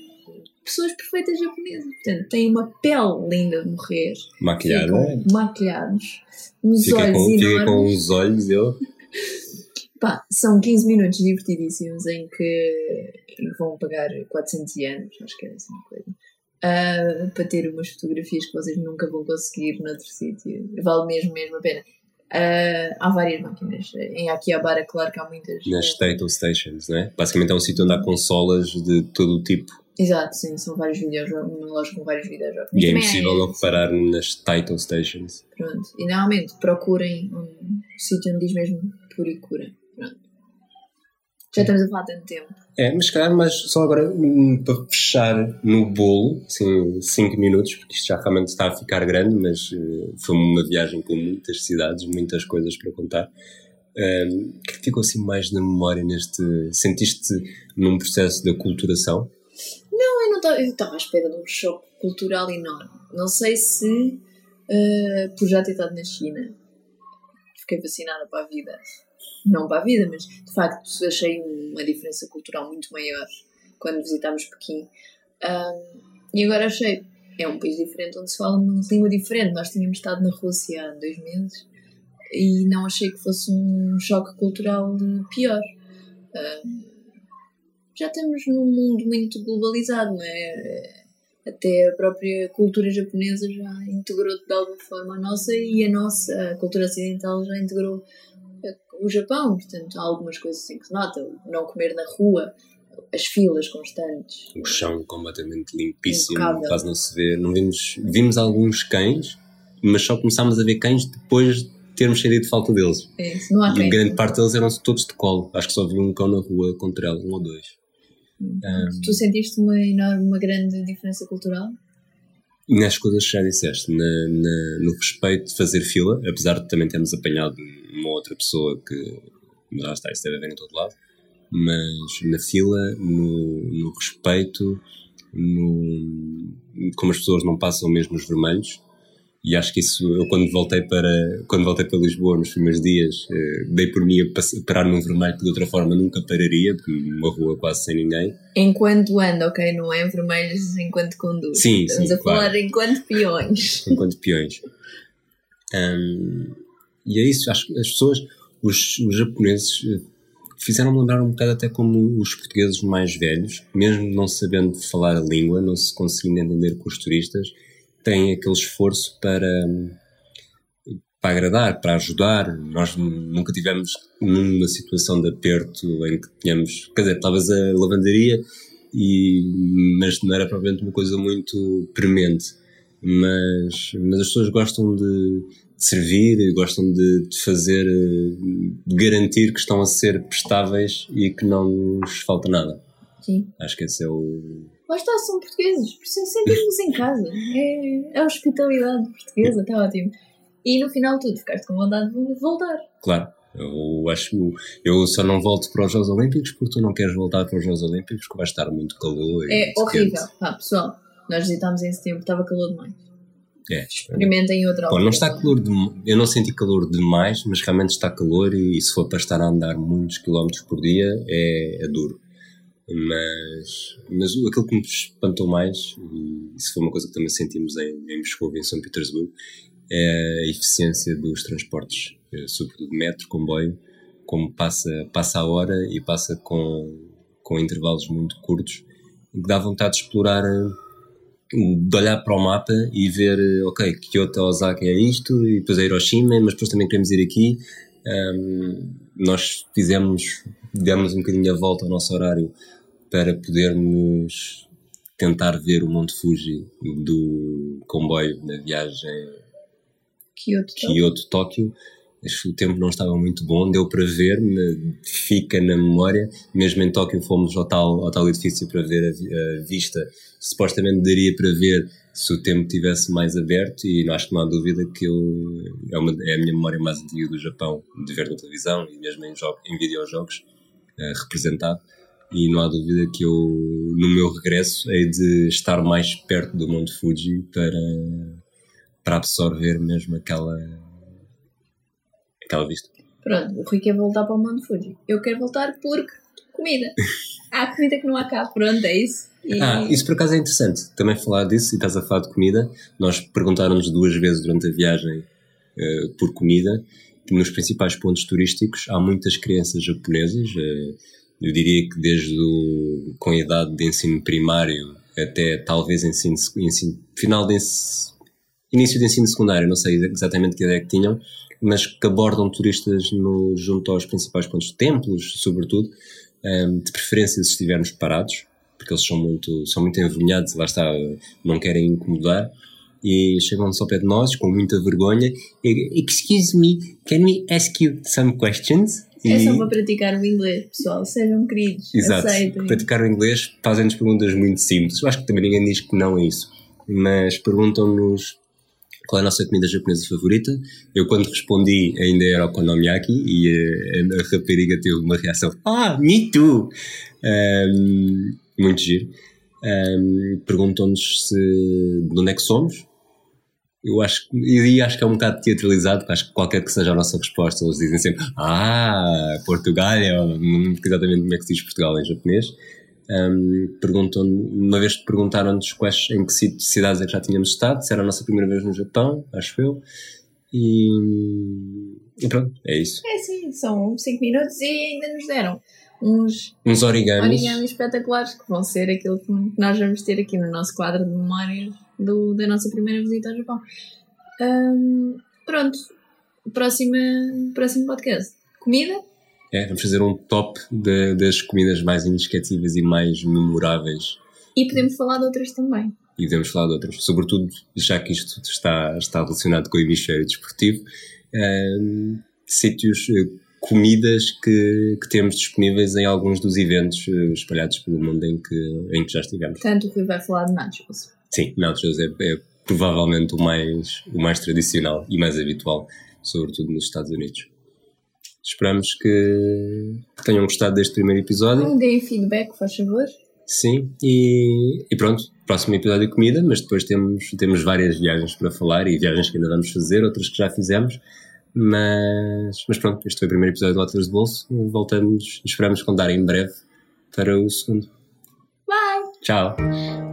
S2: pessoas perfeitas japonesas. Portanto, têm uma pele linda de morrer,
S1: Maquilhada.
S2: ficam maquilhados, uns
S1: Fica
S2: olhos
S1: com, fica
S2: enormes.
S1: com os olhos, eu. *laughs*
S2: Pá, são 15 minutos divertidíssimos em que vão pagar 400 anos, acho que assim uma coisa, ah, para ter umas fotografias que vocês nunca vão conseguir noutro sítio. Vale mesmo, mesmo a pena. Ah, há várias máquinas. Em Akihabara, claro que há muitas.
S1: Nas Tato Stations, não é? Basicamente é um sítio onde há consolas de todo o tipo.
S2: Exato, sim, são vários videojogos, uma loja com vários videojogos.
S1: E é impossível não reparar nas Taito Stations.
S2: Pronto. E normalmente procurem um sítio onde diz mesmo Puricura. Já estamos a falar tanto tempo.
S1: É, mas se calhar mais só agora hum, para fechar no bolo, assim, 5 minutos, porque isto já realmente está a ficar grande, mas eh, foi uma viagem com muitas cidades, muitas coisas para contar. Um, o que é que ficou assim mais na memória neste. Sentiste num processo de aculturação?
S2: Não, eu não estava, à espera de um choque cultural enorme. Não sei se, eh, por já ter estado na China, fiquei fascinada para a vida. Não para a vida, mas de facto achei uma diferença cultural muito maior quando visitámos Pequim. Um, e agora achei, é um país diferente onde se fala uma língua diferente. Nós tínhamos estado na Rússia há dois meses e não achei que fosse um choque cultural pior. Um, já estamos num mundo muito globalizado, não é? Até a própria cultura japonesa já integrou de alguma forma a nossa e a nossa a cultura ocidental já integrou o Japão. Portanto, há algumas coisas assim que se nota. Não comer na rua, as filas constantes.
S1: O chão completamente limpíssimo, Impecável. quase não se vê. Não vimos, vimos alguns cães, mas só começámos a ver cães depois de termos sentido falta deles.
S2: É não há
S1: e grande parte deles eram todos de colo. Acho que só vi um cão na rua contra eles, um ou dois.
S2: Um, tu sentiste uma enorme, uma grande diferença cultural?
S1: Nas coisas que já disseste, na, na, no respeito de fazer fila, apesar de também termos apanhado uma outra pessoa que já está, isso deve haver em todo lado, mas na fila, no, no respeito, no, como as pessoas não passam mesmo os vermelhos, e acho que isso, eu quando voltei para, quando voltei para Lisboa nos primeiros dias, eh, dei por mim a parar num vermelho que de outra forma nunca pararia, porque uma rua quase sem ninguém.
S2: Enquanto anda, ok? Não é vermelhos enquanto conduz.
S1: Sim,
S2: Estamos
S1: sim,
S2: a falar claro. enquanto peões. *laughs*
S1: Enquanto peões. Um, e é isso, acho que as pessoas, os, os japoneses eh, fizeram-me lembrar um bocado até como os portugueses mais velhos, mesmo não sabendo falar a língua, não se conseguindo entender com os turistas, têm aquele esforço para, para agradar, para ajudar. Nós nunca tivemos numa situação de aperto em que tínhamos, quer dizer, talvez a lavandaria, e, mas não era propriamente uma coisa muito premente. Mas, mas as pessoas gostam de, de servir, gostam de, de, fazer, de garantir que estão a ser prestáveis e que não nos falta nada.
S2: Sim.
S1: Acho que esse é o,
S2: Lá está, são portugueses, por isso sentimos em casa. É, é a hospitalidade portuguesa, está ótimo. E no final tudo, ficaste com vontade de voltar.
S1: Claro. Eu acho eu só não volto para os Jogos Olímpicos porque tu não queres voltar para os Jogos Olímpicos porque vai estar muito calor.
S2: É horrível. Ah, pessoal, nós visitámos em setembro, estava calor demais.
S1: É.
S2: Experimentem outra
S1: altura. Bom, não está calor de, eu não senti calor demais, mas realmente está calor e, e se for para estar a andar muitos quilómetros por dia é, é duro. Mas, mas aquilo que me espantou mais, e isso foi uma coisa que também sentimos em, em Moscou e em São Petersburgo, é a eficiência dos transportes, eh, sobretudo metro, comboio, como passa, passa a hora e passa com, com intervalos muito curtos, que dá vontade de explorar, de olhar para o mapa e ver, ok, Kyoto, Osaka é isto, e depois é Hiroshima, mas depois também queremos ir aqui. Um, nós fizemos, demos um bocadinho a volta ao nosso horário para podermos tentar ver o Monte Fuji do comboio na viagem Kyoto-Tóquio. O tempo não estava muito bom, deu para ver, fica na memória. Mesmo em Tóquio fomos ao tal, ao tal edifício para ver a, a vista. Supostamente daria para ver se o tempo tivesse mais aberto e acho que não há dúvida que eu, é, uma, é a minha memória mais antiga do Japão, de ver na televisão e mesmo em, jogo, em videojogos uh, representado e não há dúvida que eu, no meu regresso, hei de estar mais perto do Monte Fuji para, para absorver mesmo aquela, aquela vista.
S2: Pronto, o Rui quer voltar para o Monte Fuji. Eu quero voltar porque comida. *laughs* há comida que não há cá, pronto, é isso.
S1: E... Ah, isso por acaso é interessante também falar disso e estás a falar de comida. Nós perguntaram-nos duas vezes durante a viagem uh, por comida nos principais pontos turísticos há muitas crianças japonesas. Uh, eu diria que desde o, com a idade de ensino primário até talvez ensino, ensino final de ensino, início de ensino secundário, não sei exatamente que ideia que tinham, mas que abordam turistas no, junto aos principais pontos, templos, sobretudo, um, de preferência se estivermos parados, porque eles são muito, são muito envergonhados, lá está, não querem incomodar, e chegam-se ao pé de nós com muita vergonha. Excuse me, can we ask you some questions?
S2: E... É só para praticar o inglês, pessoal. Sejam queridos.
S1: Exato. Aceitem. Praticar o inglês fazem-nos perguntas muito simples. Eu acho que também ninguém diz que não é isso. Mas perguntam-nos qual é a nossa comida japonesa favorita. Eu, quando respondi, ainda era o konomiyaki e a, a rapariga teve uma reação: Ah, me too! Um, muito giro. Um, perguntam-nos se, de onde é que somos. Eu acho, e acho que é um bocado teatralizado, porque acho que qualquer que seja a nossa resposta, eles dizem sempre Ah, Portugal, não me exatamente como é que se diz Portugal em japonês. Um, perguntam, uma vez perguntaram-nos quais, em que cidades é que já tínhamos estado, se era a nossa primeira vez no Japão, acho eu. E, e pronto, é isso.
S2: É sim, são 5 minutos e ainda nos deram uns,
S1: uns origamis.
S2: origamis espetaculares que vão ser aquilo que nós vamos ter aqui no nosso quadro de memórias do, da nossa primeira visita ao Japão. Um, pronto, próxima, próximo podcast. Comida?
S1: É, vamos fazer um top de, das comidas mais inesquecíveis e mais memoráveis.
S2: E podemos falar de outras também.
S1: E podemos falar de outras. Sobretudo, já que isto está, está relacionado com o hemisfério desportivo, um, sítios, eh, comidas que, que temos disponíveis em alguns dos eventos eh, espalhados pelo mundo em que, em que já estivemos.
S2: Portanto, o Rui vai falar de nachos.
S1: Sim, nachos é, é provavelmente o mais, o mais tradicional e mais habitual, sobretudo nos Estados Unidos. Esperamos que, que tenham gostado deste primeiro episódio.
S2: Deem feedback, faz favor.
S1: Sim, e, e, pronto, próximo episódio de comida, mas depois temos, temos várias viagens para falar e viagens que ainda vamos fazer, outras que já fizemos. Mas, mas pronto, este foi o primeiro episódio do Atlas de Bolso. Voltamos, esperamos contar em breve para o segundo.
S2: Bye!
S1: Tchau!